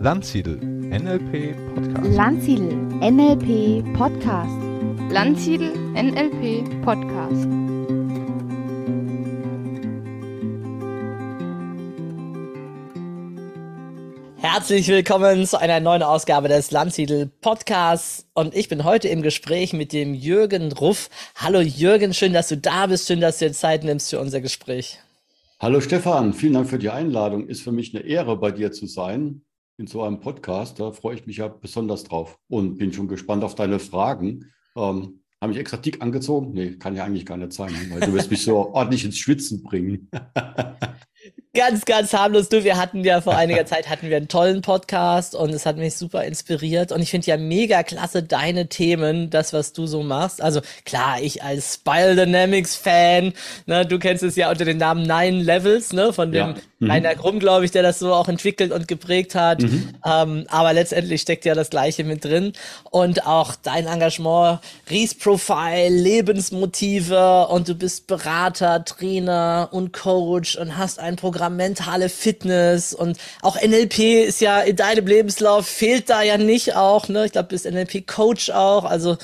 Landsiedel NLP Podcast. Landsiedel NLP Podcast. Landsiedel NLP Podcast. Herzlich willkommen zu einer neuen Ausgabe des Landsiedel Podcasts. Und ich bin heute im Gespräch mit dem Jürgen Ruff. Hallo Jürgen, schön, dass du da bist. Schön, dass du dir Zeit nimmst für unser Gespräch. Hallo Stefan, vielen Dank für die Einladung. Ist für mich eine Ehre, bei dir zu sein in so einem Podcast. Da freue ich mich ja besonders drauf und bin schon gespannt auf deine Fragen. Ähm, habe ich extra dick angezogen? Nee, kann ja eigentlich gar nicht sein, weil du wirst mich so ordentlich ins Schwitzen bringen. Ganz, ganz harmlos. Du, wir hatten ja vor einiger Zeit hatten wir einen tollen Podcast und es hat mich super inspiriert. Und ich finde ja mega klasse deine Themen, das, was du so machst. Also klar, ich als Spire Dynamics Fan, ne, du kennst es ja unter dem Namen Nine Levels, ne, von dem ja. Mhm. Rainer Grumm, glaube ich, der das so auch entwickelt und geprägt hat. Mhm. Ähm, aber letztendlich steckt ja das Gleiche mit drin. Und auch dein Engagement, Ries Profile, Lebensmotive und du bist Berater, Trainer und Coach und hast ein Programm mentale Fitness und auch NLP ist ja in deinem Lebenslauf, fehlt da ja nicht auch, ne? Ich glaube, du bist NLP-Coach auch, also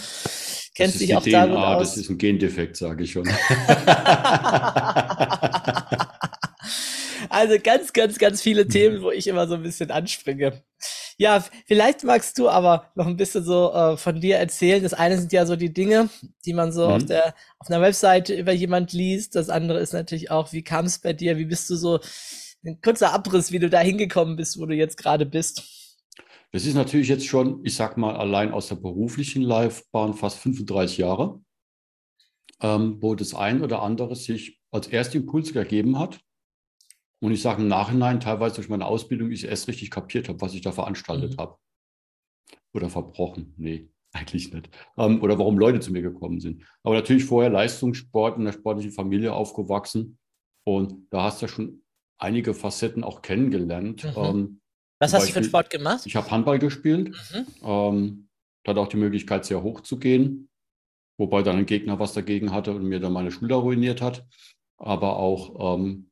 kennst dich auch DNA, damit aus. Das ist ein Gendefekt, sage ich schon. also ganz, ganz, ganz viele Themen, wo ich immer so ein bisschen anspringe. Ja, vielleicht magst du aber noch ein bisschen so äh, von dir erzählen. Das eine sind ja so die Dinge, die man so mhm. auf der auf einer Webseite über jemand liest. Das andere ist natürlich auch, wie kam es bei dir? Wie bist du so ein kurzer Abriss, wie du da hingekommen bist, wo du jetzt gerade bist? Das ist natürlich jetzt schon, ich sag mal, allein aus der beruflichen Laufbahn fast 35 Jahre, ähm, wo das ein oder andere sich als Erstimpuls gegeben hat und ich sage im Nachhinein, teilweise durch meine Ausbildung, ich erst richtig kapiert habe, was ich da veranstaltet mhm. habe. Oder verbrochen. Nee, eigentlich nicht. Ähm, oder warum Leute zu mir gekommen sind. Aber natürlich vorher Leistungssport in der sportlichen Familie aufgewachsen. Und da hast du ja schon einige Facetten auch kennengelernt. Mhm. Ähm, was hast du für einen Sport gemacht? Ich habe Handball gespielt. Mhm. Ähm, hatte auch die Möglichkeit, sehr hoch zu gehen. Wobei dann ein Gegner was dagegen hatte und mir dann meine Schulter ruiniert hat. Aber auch ähm,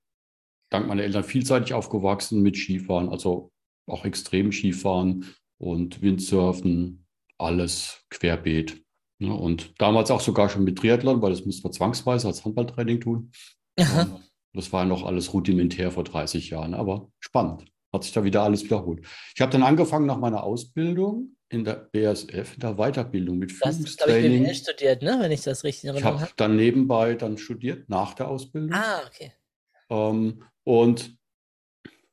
dank meiner Eltern vielseitig aufgewachsen mit Skifahren, also auch extrem Skifahren und Windsurfen, alles querbeet. Ja, und damals auch sogar schon mit Triathlon, weil das musste man zwangsweise als Handballtraining tun. Aha. Das war noch alles rudimentär vor 30 Jahren, aber spannend. Hat sich da wieder alles wiederholt. Ich habe dann angefangen nach meiner Ausbildung in der BSF, in der Weiterbildung mit Führungstraining. Du hast, studiert, ne? wenn ich das richtig erinnere. Ich habe dann nebenbei dann studiert, nach der Ausbildung. Ah, okay. Ähm, und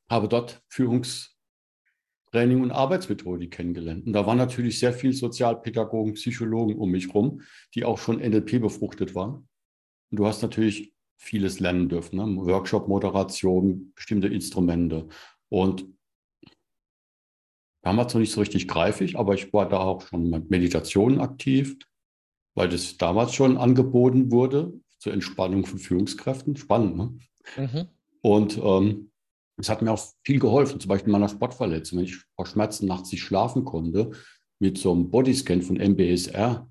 habe dort Führungstraining und Arbeitsmethodik kennengelernt. Und da waren natürlich sehr viele Sozialpädagogen, Psychologen um mich rum, die auch schon NLP befruchtet waren. Und du hast natürlich vieles lernen dürfen, ne? Workshop-Moderation, bestimmte Instrumente. Und damals noch nicht so richtig greifig, aber ich war da auch schon mit Meditationen aktiv, weil das damals schon angeboten wurde zur Entspannung von Führungskräften. Spannend, ne? Mhm. Und ähm, es hat mir auch viel geholfen, zum Beispiel meiner Sportverletzung, wenn ich vor Schmerzen nachts nicht schlafen konnte, mit so einem Bodyscan von MBSR,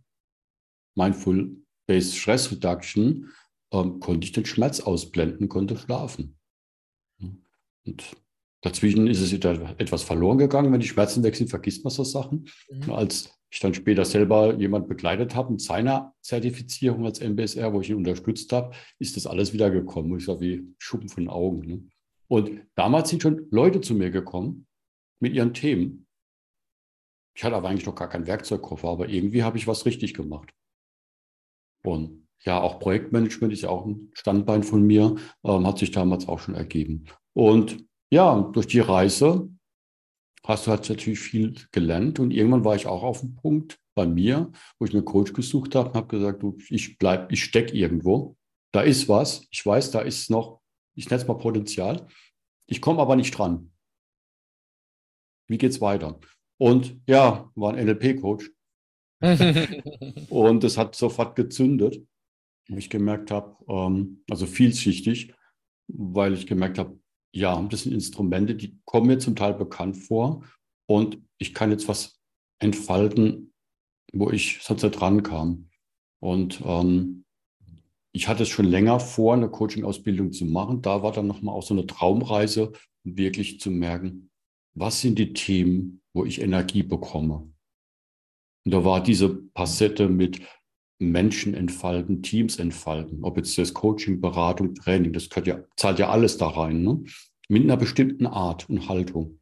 Mindful Based Stress Reduction, ähm, konnte ich den Schmerz ausblenden, konnte schlafen. Und dazwischen ist es etwas verloren gegangen. Wenn die Schmerzen weg sind, vergisst man so Sachen. Mhm. Als ich dann später selber jemand begleitet habe mit seiner Zertifizierung als MBSR, wo ich ihn unterstützt habe, ist das alles wieder gekommen. Ich sage, wie Schuppen von den Augen. Ne? Und damals sind schon Leute zu mir gekommen mit ihren Themen. Ich hatte aber eigentlich noch gar keinen Werkzeugkoffer, aber irgendwie habe ich was richtig gemacht. Und ja, auch Projektmanagement ist ja auch ein Standbein von mir, ähm, hat sich damals auch schon ergeben. Und ja, durch die Reise hast du halt natürlich viel gelernt und irgendwann war ich auch auf dem Punkt bei mir, wo ich einen Coach gesucht habe und habe gesagt, du, ich bleib, ich stecke irgendwo, da ist was, ich weiß, da ist noch, ich nenne es mal Potenzial, ich komme aber nicht dran. Wie geht's weiter? Und ja, war ein NLP-Coach. und es hat sofort gezündet, wo ich gemerkt habe, ähm, also vielschichtig, weil ich gemerkt habe, ja, das sind Instrumente, die kommen mir zum Teil bekannt vor und ich kann jetzt was entfalten, wo ich sonst nicht rankam. Und ähm, ich hatte es schon länger vor, eine Coaching-Ausbildung zu machen. Da war dann nochmal auch so eine Traumreise, um wirklich zu merken, was sind die Themen, wo ich Energie bekomme. Und da war diese Passette mit Menschen entfalten, Teams entfalten, ob jetzt das Coaching, Beratung, Training, das ja, zahlt ja alles da rein, ne? mit einer bestimmten Art und Haltung.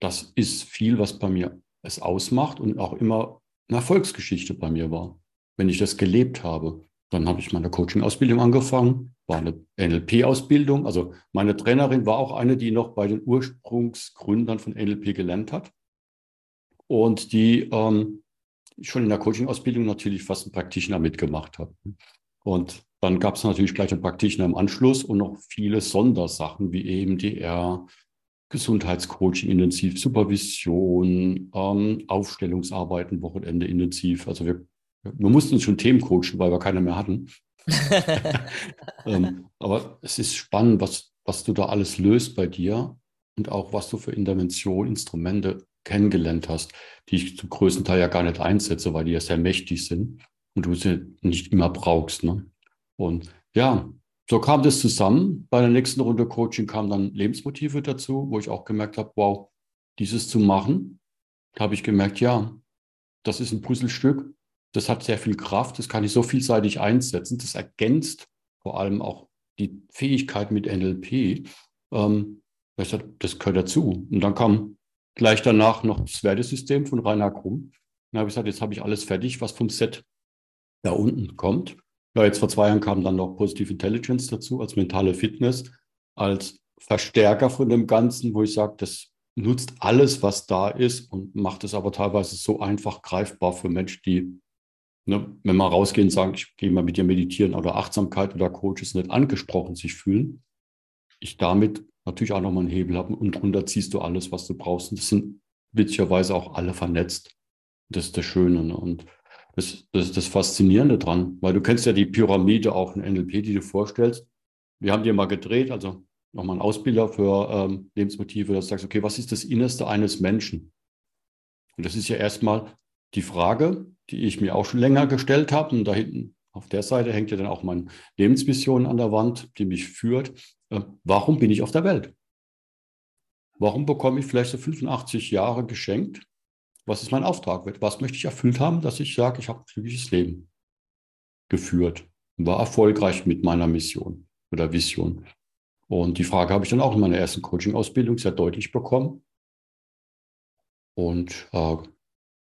Das ist viel, was bei mir es ausmacht und auch immer eine Erfolgsgeschichte bei mir war. Wenn ich das gelebt habe, dann habe ich meine Coaching-Ausbildung angefangen, war eine NLP-Ausbildung. Also meine Trainerin war auch eine, die noch bei den Ursprungsgründern von NLP gelernt hat. Und die ähm, schon in der Coaching-Ausbildung natürlich fast einen Praktischen mitgemacht hat. Und dann gab es natürlich gleich einen Praktischen im Anschluss und noch viele Sondersachen wie EMDR, Gesundheitscoaching intensiv, Supervision, ähm, Aufstellungsarbeiten, Wochenende intensiv. Also wir, wir mussten uns schon Themen coachen, weil wir keine mehr hatten. ähm, aber es ist spannend, was, was du da alles löst bei dir und auch was du für Intervention, Instrumente kennengelernt hast, die ich zum größten Teil ja gar nicht einsetze, weil die ja sehr mächtig sind und du sie nicht immer brauchst. Ne? Und ja, so kam das zusammen. Bei der nächsten Runde Coaching kamen dann Lebensmotive dazu, wo ich auch gemerkt habe, wow, dieses zu machen, da habe ich gemerkt, ja, das ist ein Puzzlestück, das hat sehr viel Kraft, das kann ich so vielseitig einsetzen, das ergänzt vor allem auch die Fähigkeit mit NLP. Ähm, das, das gehört dazu. Und dann kam Gleich danach noch das Wertesystem von Rainer Krumm. Dann habe ich gesagt, jetzt habe ich alles fertig, was vom Set da unten kommt. Ja, jetzt vor zwei Jahren kam dann noch Positive Intelligence dazu, als mentale Fitness, als Verstärker von dem Ganzen, wo ich sage, das nutzt alles, was da ist und macht es aber teilweise so einfach greifbar für Menschen, die, ne, wenn man rausgehen sagen, ich gehe mal mit dir meditieren oder Achtsamkeit oder Coaches nicht angesprochen sich fühlen, ich damit natürlich auch nochmal einen Hebel haben und drunter ziehst du alles, was du brauchst. Und das sind witzigerweise auch alle vernetzt. Das ist das Schöne. Ne? Und das, das ist das Faszinierende dran, weil du kennst ja die Pyramide auch in NLP, die du vorstellst. Wir haben die mal gedreht, also nochmal ein Ausbilder für ähm, Lebensmotive, dass du sagst, okay, was ist das Innerste eines Menschen? Und das ist ja erstmal die Frage, die ich mir auch schon länger gestellt habe. Und da hinten auf der Seite hängt ja dann auch meine Lebensvision an der Wand, die mich führt. Äh, warum bin ich auf der Welt? Warum bekomme ich vielleicht so 85 Jahre geschenkt? Was ist mein Auftrag? Was möchte ich erfüllt haben, dass ich sage, ich habe ein glückliches Leben geführt und war erfolgreich mit meiner Mission oder Vision? Und die Frage habe ich dann auch in meiner ersten Coaching-Ausbildung sehr deutlich bekommen. Und äh,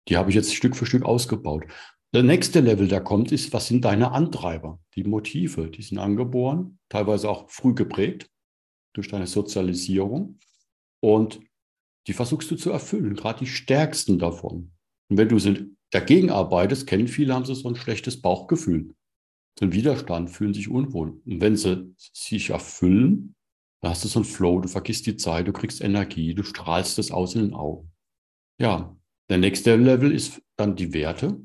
die habe ich jetzt Stück für Stück ausgebaut. Der nächste Level, der kommt, ist, was sind deine Antreiber? Die Motive, die sind angeboren, teilweise auch früh geprägt durch deine Sozialisierung. Und die versuchst du zu erfüllen, gerade die stärksten davon. Und wenn du dagegen arbeitest, kennen viele, haben sie so ein schlechtes Bauchgefühl, so ein Widerstand, fühlen sich unwohl. Und wenn sie sich erfüllen, dann hast du so einen Flow, du vergisst die Zeit, du kriegst Energie, du strahlst das aus in den Augen. Ja, der nächste Level ist dann die Werte.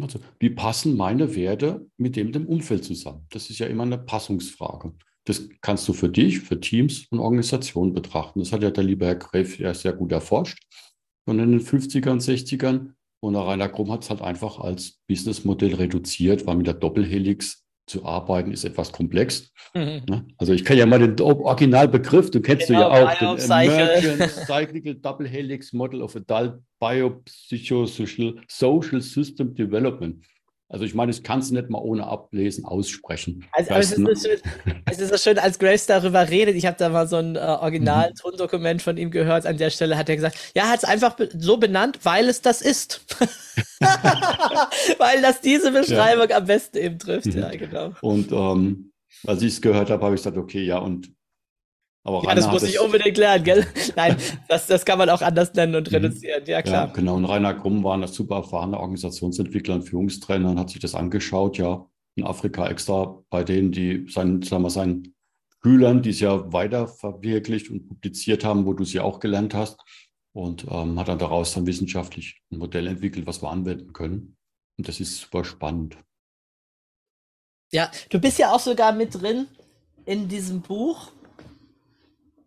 Also, wie passen meine Werte mit dem, dem Umfeld zusammen? Das ist ja immer eine Passungsfrage. Das kannst du für dich, für Teams und Organisationen betrachten. Das hat ja der liebe Herr Greff ja sehr gut erforscht. Und in den 50ern, 60ern. Und der Rainer Krumm hat es halt einfach als Businessmodell reduziert, weil mit der Doppelhelix zu arbeiten ist etwas komplex. Mhm. Ne? Also ich kenne ja mal den Originalbegriff, du kennst genau, du ja genau, auch, den Emergent Cyclical Double Helix Model of Adult Biopsychosocial Social System Development. Also ich meine, ich kann es nicht mal ohne Ablesen aussprechen. Also, aber es, ist ne? so schön, es ist so schön, als Grace darüber redet, ich habe da mal so ein äh, Original-Tondokument von ihm gehört, an der Stelle hat er gesagt, ja, hat es einfach so benannt, weil es das ist. weil das diese Beschreibung ja. am besten eben trifft, mhm. ja, genau. Und ähm, als ich es gehört habe, habe ich gesagt, okay, ja, und aber ja, das muss ich unbedingt lernen, gell? Nein, das, das kann man auch anders nennen und mhm. reduzieren, ja klar. Ja, genau, und Rainer Krumm war ein super erfahrener Organisationsentwickler und Führungstrainer und hat sich das angeschaut, ja, in Afrika extra bei denen, die seinen, sagen wir, seinen Schülern, die es ja weiter verwirklicht und publiziert haben, wo du sie auch gelernt hast. Und ähm, hat dann daraus dann wissenschaftlich ein Modell entwickelt, was wir anwenden können. Und das ist super spannend. Ja, du bist ja auch sogar mit drin in diesem Buch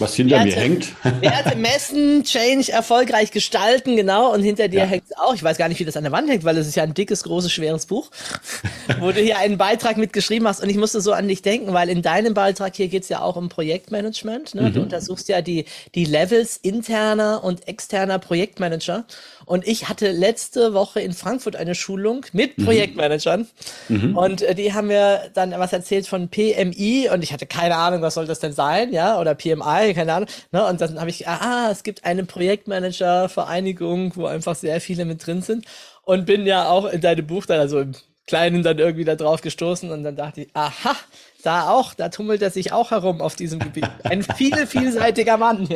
Was hinter Werte, mir hängt. Werte messen, Change erfolgreich gestalten, genau. Und hinter dir ja. hängt es auch. Ich weiß gar nicht, wie das an der Wand hängt, weil es ist ja ein dickes, großes, schweres Buch, wo du hier einen Beitrag mitgeschrieben hast. Und ich musste so an dich denken, weil in deinem Beitrag hier geht es ja auch um Projektmanagement. Ne? Mhm. Du untersuchst ja die, die Levels interner und externer Projektmanager. Und ich hatte letzte Woche in Frankfurt eine Schulung mit mhm. Projektmanagern. Mhm. Und äh, die haben mir dann was erzählt von PMI und ich hatte keine Ahnung, was soll das denn sein, ja, oder PMI, keine Ahnung. Ne? Und dann habe ich, ah, es gibt eine Projektmanager-Vereinigung, wo einfach sehr viele mit drin sind. Und bin ja auch in deinem Buch dann, also im Kleinen dann irgendwie da drauf gestoßen und dann dachte ich, aha, da auch, da tummelt er sich auch herum auf diesem Gebiet. Ein viel, vielseitiger Mann.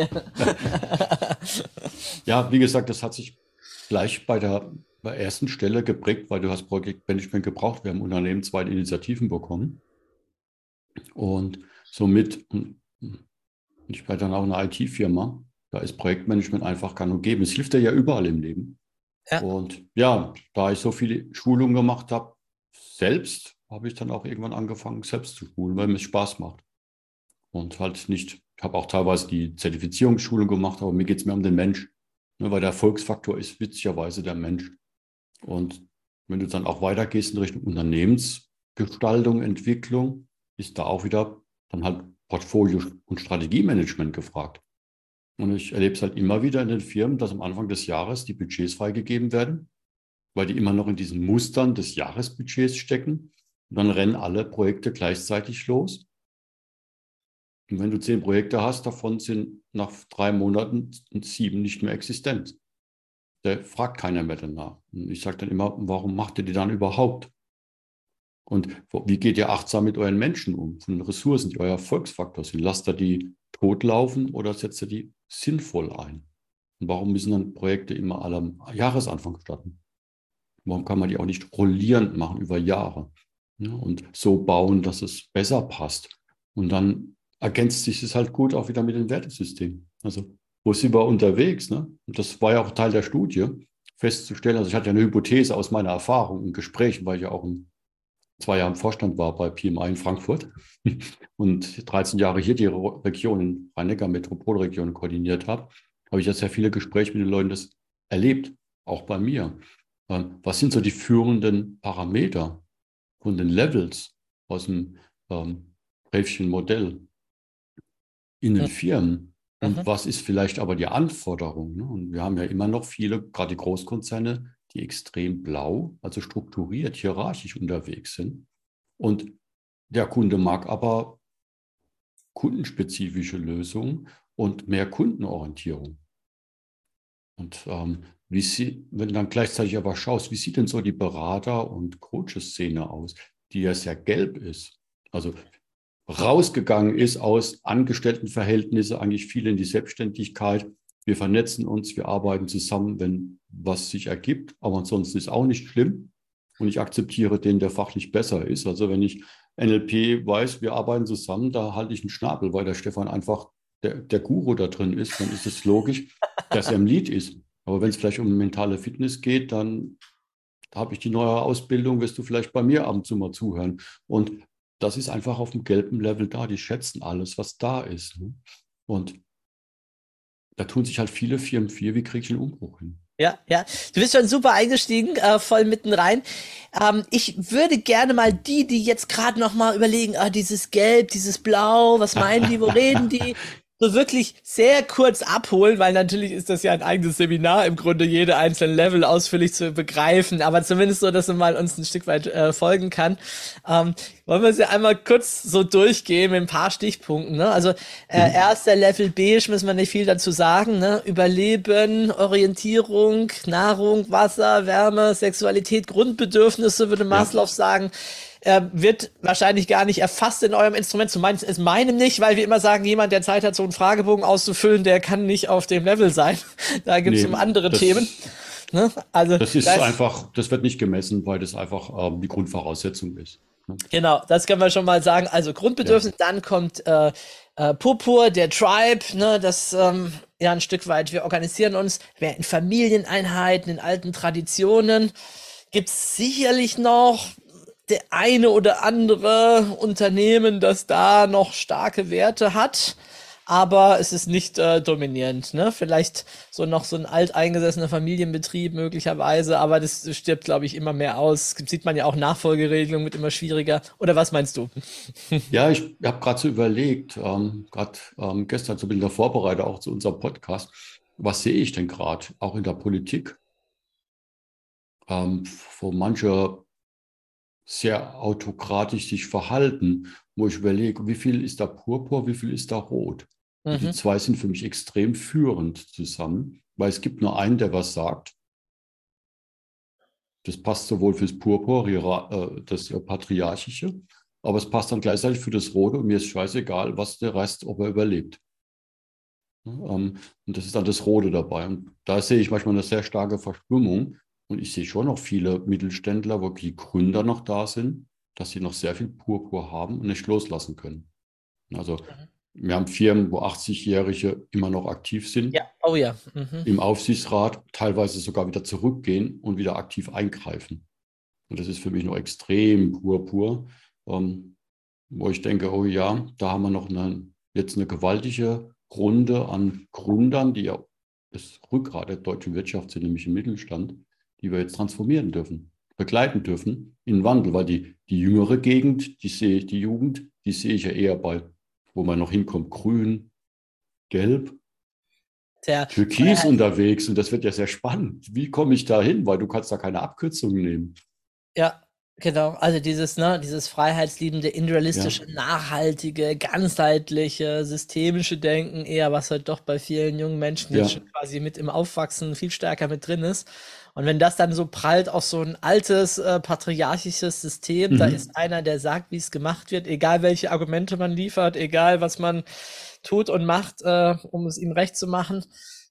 ja, wie gesagt, das hat sich gleich bei der, bei der ersten Stelle geprägt, weil du hast Projektmanagement gebraucht. Wir haben Unternehmen zwei Initiativen bekommen. Und somit, ich war dann auch eine IT-Firma, da ist Projektmanagement einfach gang und gäbe. Es hilft dir ja überall im Leben. Ja. Und ja, da ich so viele Schulungen gemacht habe, selbst, habe ich dann auch irgendwann angefangen, selbst zu schulen, weil mir es Spaß macht. Und halt nicht, ich habe auch teilweise die Zertifizierungsschulung gemacht, aber mir geht es mehr um den Mensch. Ne, weil der Erfolgsfaktor ist witzigerweise der Mensch. Und wenn du dann auch weitergehst in Richtung Unternehmensgestaltung, Entwicklung, ist da auch wieder dann halt Portfolio- und Strategiemanagement gefragt. Und ich erlebe es halt immer wieder in den Firmen, dass am Anfang des Jahres die Budgets freigegeben werden, weil die immer noch in diesen Mustern des Jahresbudgets stecken. Und dann rennen alle Projekte gleichzeitig los. Und wenn du zehn Projekte hast, davon sind nach drei Monaten sieben nicht mehr existent. Da fragt keiner mehr danach. Und ich sage dann immer, warum macht ihr die dann überhaupt? Und wie geht ihr achtsam mit euren Menschen um, von den Ressourcen, die euer Erfolgsfaktor sind? Lasst ihr die totlaufen oder setzt ihr die sinnvoll ein? Und warum müssen dann Projekte immer alle am Jahresanfang starten? Warum kann man die auch nicht rollierend machen über Jahre? Ja, und so bauen, dass es besser passt. Und dann ergänzt sich es halt gut auch wieder mit dem Wertesystem. Also wo sind wir unterwegs? Ne? Und das war ja auch Teil der Studie, festzustellen. Also ich hatte ja eine Hypothese aus meiner Erfahrung in Gesprächen, weil ich ja auch in zwei Jahren Vorstand war bei PMI in Frankfurt und 13 Jahre hier die Region in Rhein-Neckar Metropolregion koordiniert habe, habe ich ja sehr viele Gespräche mit den Leuten das erlebt, auch bei mir. Ähm, was sind so die führenden Parameter von den Levels aus dem ähm, in den Firmen. Und mhm. was ist vielleicht aber die Anforderung? Ne? Und wir haben ja immer noch viele, gerade die Großkonzerne, die extrem blau, also strukturiert, hierarchisch unterwegs sind. Und der Kunde mag aber kundenspezifische Lösungen und mehr Kundenorientierung. Und ähm, wie sie, wenn du dann gleichzeitig aber schaust, wie sieht denn so die Berater- und Coaches-Szene aus, die ja sehr gelb ist? Also rausgegangen ist aus Angestelltenverhältnissen, eigentlich viel in die Selbstständigkeit. Wir vernetzen uns, wir arbeiten zusammen, wenn was sich ergibt, aber ansonsten ist auch nicht schlimm. Und ich akzeptiere den, der fachlich besser ist. Also wenn ich NLP weiß, wir arbeiten zusammen, da halte ich einen Schnabel, weil der Stefan einfach der, der Guru da drin ist, dann ist es logisch, dass er im Lied ist. Aber wenn es vielleicht um mentale Fitness geht, dann habe ich die neue Ausbildung, wirst du vielleicht bei mir ab und zu mal zuhören. Und das ist einfach auf dem gelben Level da. Die schätzen alles, was da ist. Ne? Und da tun sich halt viele Firmen viel, wie kriege ich einen Umbruch hin? Ja, ja. Du bist schon super eingestiegen, äh, voll mitten rein. Ähm, ich würde gerne mal die, die jetzt gerade noch mal überlegen, ah, dieses Gelb, dieses Blau, was meinen die, wo reden die? so wirklich sehr kurz abholen, weil natürlich ist das ja ein eigenes Seminar, im Grunde jede einzelne Level ausführlich zu begreifen, aber zumindest so, dass man mal uns ein Stück weit äh, folgen kann. Ähm, wollen wir sie einmal kurz so durchgehen mit ein paar Stichpunkten. Ne? Also äh, mhm. erster Level Beige müssen wir nicht viel dazu sagen. Ne? Überleben, Orientierung, Nahrung, Wasser, Wärme, Sexualität, Grundbedürfnisse, würde Maslow ja. sagen äh, wird wahrscheinlich gar nicht erfasst in eurem Instrument, zumindest in meinem nicht, weil wir immer sagen, jemand, der Zeit hat, so einen Fragebogen auszufüllen, der kann nicht auf dem Level sein. da gibt es nee, um andere das, Themen. Ne? Also, das ist das einfach, das wird nicht gemessen, weil das einfach ähm, die Grundvoraussetzung ist. Ne? Genau, das können wir schon mal sagen. Also Grundbedürfnis, ja. dann kommt äh, äh, Purpur, der Tribe, ne, das ähm, ja ein Stück weit, wir organisieren uns, wir in Familieneinheiten, in alten Traditionen. Gibt es sicherlich noch der eine oder andere Unternehmen, das da noch starke Werte hat. aber es ist nicht äh, dominierend. Ne? Vielleicht so noch so ein alteingesessener Familienbetrieb möglicherweise, aber das stirbt, glaube ich, immer mehr aus. Sieht man ja auch Nachfolgeregelungen mit immer schwieriger. Oder was meinst du? Ja, ich habe gerade so überlegt, ähm, gerade ähm, gestern so in der Vorbereitung auch zu unserem Podcast, was sehe ich denn gerade, auch in der Politik, ähm, wo manche sehr autokratisch sich verhalten, wo ich überlege, wie viel ist da Purpur, wie viel ist da Rot. Mhm. Die zwei sind für mich extrem führend zusammen, weil es gibt nur einen, der was sagt. Das passt sowohl fürs Purpur, äh, das Patriarchische, aber es passt dann gleichzeitig für das Rote und mir ist scheißegal, was der Rest, ob er überlebt. Ähm, und das ist dann das Rote dabei. Und da sehe ich manchmal eine sehr starke Verstimmung. Und ich sehe schon noch viele Mittelständler, wo die Gründer noch da sind, dass sie noch sehr viel Purpur haben und nicht loslassen können. Also mhm. wir haben Firmen, wo 80-Jährige immer noch aktiv sind. Ja, oh ja. Mhm. Im Aufsichtsrat teilweise sogar wieder zurückgehen und wieder aktiv eingreifen. Und das ist für mich noch extrem purpur, ähm, wo ich denke, oh ja, da haben wir noch eine, jetzt eine gewaltige Runde an Gründern, die ja das Rückgrat der deutschen Wirtschaft sind, nämlich im Mittelstand, die wir jetzt transformieren dürfen, begleiten dürfen in Wandel, weil die, die jüngere Gegend, die sehe ich, die Jugend, die sehe ich ja eher bei, wo man noch hinkommt, grün, gelb, der, Türkis äh, unterwegs und das wird ja sehr spannend. Wie komme ich da hin? Weil du kannst da keine Abkürzungen nehmen. Ja, Genau, also dieses, ne, dieses freiheitsliebende, individualistische, ja. nachhaltige, ganzheitliche, systemische Denken, eher was halt doch bei vielen jungen Menschen ja. jetzt schon quasi mit im Aufwachsen viel stärker mit drin ist. Und wenn das dann so prallt auf so ein altes äh, patriarchisches System, mhm. da ist einer, der sagt, wie es gemacht wird, egal welche Argumente man liefert, egal was man tut und macht, äh, um es ihm recht zu machen.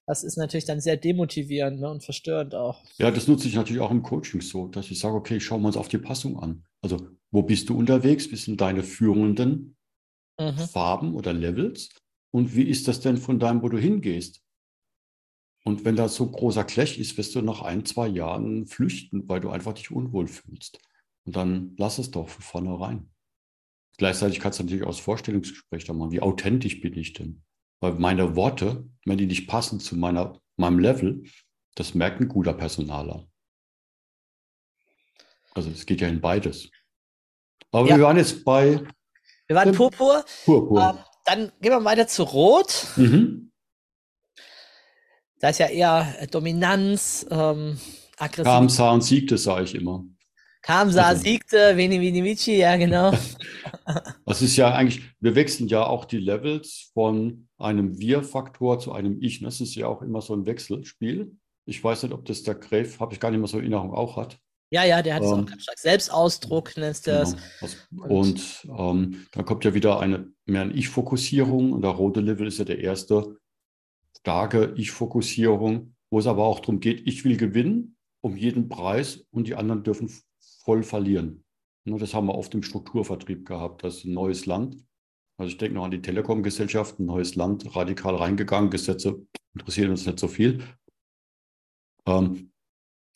Das ist natürlich dann sehr demotivierend ne, und verstörend auch. Ja, das nutze ich natürlich auch im Coaching so, dass ich sage, okay, schauen wir uns auf die Passung an. Also, wo bist du unterwegs? Wie sind deine führenden mhm. Farben oder Levels? Und wie ist das denn von deinem, wo du hingehst? Und wenn da so großer Clash ist, wirst du nach ein, zwei Jahren flüchten, weil du einfach dich unwohl fühlst. Und dann lass es doch von vornherein. Gleichzeitig kannst du natürlich auch das Vorstellungsgespräch da machen. Wie authentisch bin ich denn? Weil meine Worte, wenn die nicht passen zu meiner, meinem Level, das merkt ein guter Personaler. Also es geht ja in beides. Aber ja. wir waren jetzt bei. Wir waren Purpur. Purpur. Ähm, dann gehen wir weiter zu Rot. Mhm. Da ist ja eher äh, Dominanz, ähm. Kam, sah und siegte, sage ich immer. Kam, sah, also, siegte, Veni, Vini, Vici, ja, genau. das ist ja eigentlich, wir wechseln ja auch die Levels von einem Wir-Faktor zu einem Ich. Das ist ja auch immer so ein Wechselspiel. Ich weiß nicht, ob das der Gräf, habe ich gar nicht mehr so in Erinnerung, auch hat. Ja, ja, der hat es ähm, auch ganz stark. Selbstausdruck nennt das. Genau. Und, und ähm, dann kommt ja wieder eine mehr eine Ich-Fokussierung und der rote Level ist ja der erste starke Ich-Fokussierung, wo es aber auch darum geht, ich will gewinnen um jeden Preis und die anderen dürfen voll verlieren. Das haben wir oft im Strukturvertrieb gehabt. Das ist ein neues Land. Also ich denke noch an die Telekom-Gesellschaft, ein neues Land, radikal reingegangen. Gesetze interessieren uns nicht so viel. Ähm,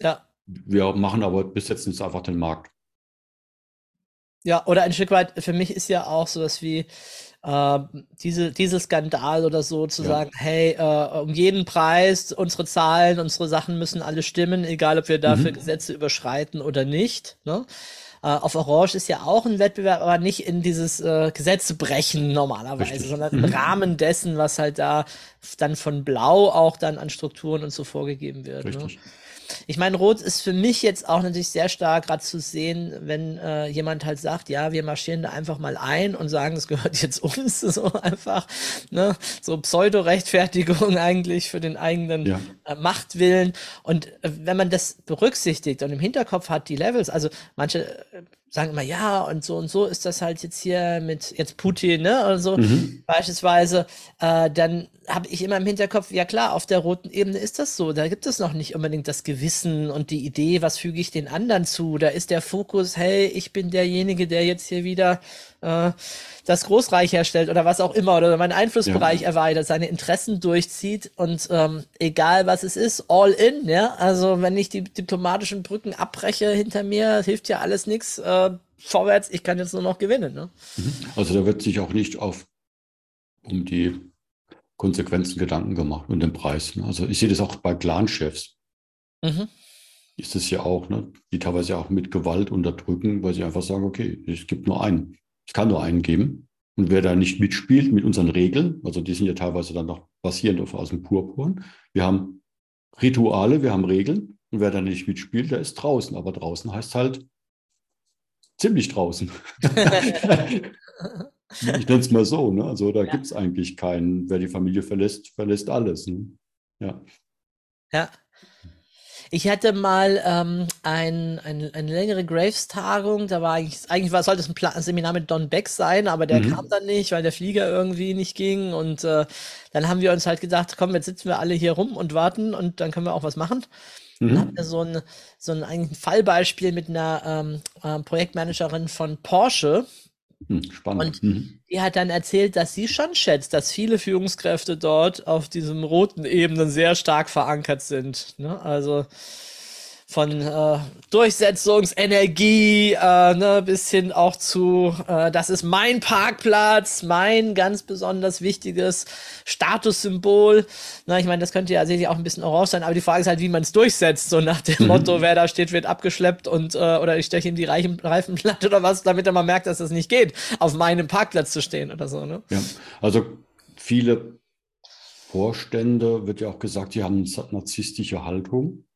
ja. Wir machen aber bis jetzt einfach den Markt. Ja, oder ein Stück weit, für mich ist ja auch so was wie, äh, diese, diese Skandal oder so zu ja. sagen, hey, äh, um jeden Preis, unsere Zahlen, unsere Sachen müssen alle stimmen, egal ob wir dafür mhm. Gesetze überschreiten oder nicht. Ne? Äh, auf Orange ist ja auch ein Wettbewerb, aber nicht in dieses äh, Gesetz brechen normalerweise, Richtig. sondern im mhm. Rahmen dessen, was halt da dann von Blau auch dann an Strukturen und so vorgegeben wird. Ne? Richtig. Ne? Ich meine, Rot ist für mich jetzt auch natürlich sehr stark gerade zu sehen, wenn äh, jemand halt sagt, ja, wir marschieren da einfach mal ein und sagen, das gehört jetzt uns, so einfach, ne, so Pseudo-Rechtfertigung eigentlich für den eigenen ja. äh, Machtwillen. Und äh, wenn man das berücksichtigt und im Hinterkopf hat, die Levels, also manche äh, sagen immer, ja, und so und so ist das halt jetzt hier mit jetzt Putin, ne, oder so, mhm. beispielsweise, äh, dann habe ich immer im Hinterkopf, ja klar, auf der roten Ebene ist das so. Da gibt es noch nicht unbedingt das Gewissen und die Idee, was füge ich den anderen zu. Da ist der Fokus, hey, ich bin derjenige, der jetzt hier wieder äh, das Großreich herstellt oder was auch immer oder meinen Einflussbereich ja. erweitert, seine Interessen durchzieht und ähm, egal was es ist, all in, ja. Also wenn ich die diplomatischen Brücken abbreche hinter mir, hilft ja alles nichts. Äh, vorwärts, ich kann jetzt nur noch gewinnen. Ne? Mhm. Also da wird sich auch nicht auf um die Konsequenzen Gedanken gemacht und den Preis. Ne? Also ich sehe das auch bei Clanchefs. Mhm. Ist es ja auch, ne? die teilweise auch mit Gewalt unterdrücken, weil sie einfach sagen, okay, es gibt nur einen. Es kann nur einen geben. Und wer da nicht mitspielt mit unseren Regeln, also die sind ja teilweise dann noch basierend auf aus dem Purpurn. Wir haben Rituale, wir haben Regeln. Und wer da nicht mitspielt, der ist draußen. Aber draußen heißt halt ziemlich draußen. ich nenne es mal so. Ne? Also da ja. gibt es eigentlich keinen, wer die Familie verlässt, verlässt alles. Ne? Ja. Ja. Ich hatte mal ähm, ein, ein, eine längere Graves-Tagung, da war eigentlich, eigentlich war, sollte es ein, Pla ein Seminar mit Don Beck sein, aber der mhm. kam dann nicht, weil der Flieger irgendwie nicht ging. Und äh, dann haben wir uns halt gedacht, komm, jetzt sitzen wir alle hier rum und warten und dann können wir auch was machen. Mhm. Dann hatten wir so ein, so ein, ein Fallbeispiel mit einer ähm, äh, Projektmanagerin von Porsche, spannend. Und mhm. die hat dann erzählt, dass sie schon schätzt, dass viele Führungskräfte dort auf diesem roten Ebenen sehr stark verankert sind. Ne? Also von äh, Durchsetzungsenergie äh, ne, bis hin auch zu, äh, das ist mein Parkplatz, mein ganz besonders wichtiges Statussymbol. Na, ich meine, das könnte ja sicherlich auch ein bisschen orange sein, aber die Frage ist halt, wie man es durchsetzt, so nach dem mhm. Motto, wer da steht, wird abgeschleppt und äh, oder ich steche ihm die Reichen, Reifenplatte oder was, damit er mal merkt, dass das nicht geht, auf meinem Parkplatz zu stehen oder so. Ne? Ja, also viele Vorstände, wird ja auch gesagt, die haben eine narzisstische Haltung.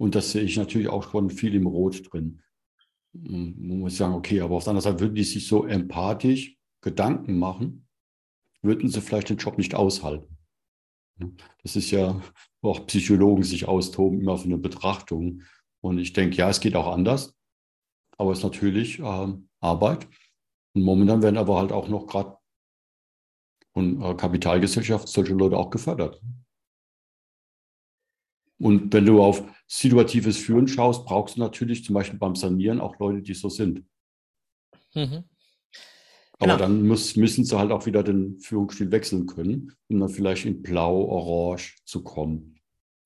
Und das sehe ich natürlich auch schon viel im Rot drin. Hm, man muss sagen, okay, aber auf der anderen Seite würden die sich so empathisch Gedanken machen, würden sie vielleicht den Job nicht aushalten. Das ist ja, wo auch Psychologen sich austoben, immer für eine Betrachtung. Und ich denke, ja, es geht auch anders, aber es ist natürlich äh, Arbeit. Und momentan werden aber halt auch noch gerade von äh, Kapitalgesellschaft solche Leute auch gefördert. Und wenn du auf situatives Führen schaust, brauchst du natürlich zum Beispiel beim Sanieren auch Leute, die so sind. Mhm. Aber genau. dann muss, müssen sie halt auch wieder den Führungsstil wechseln können, um dann vielleicht in Blau, Orange zu kommen.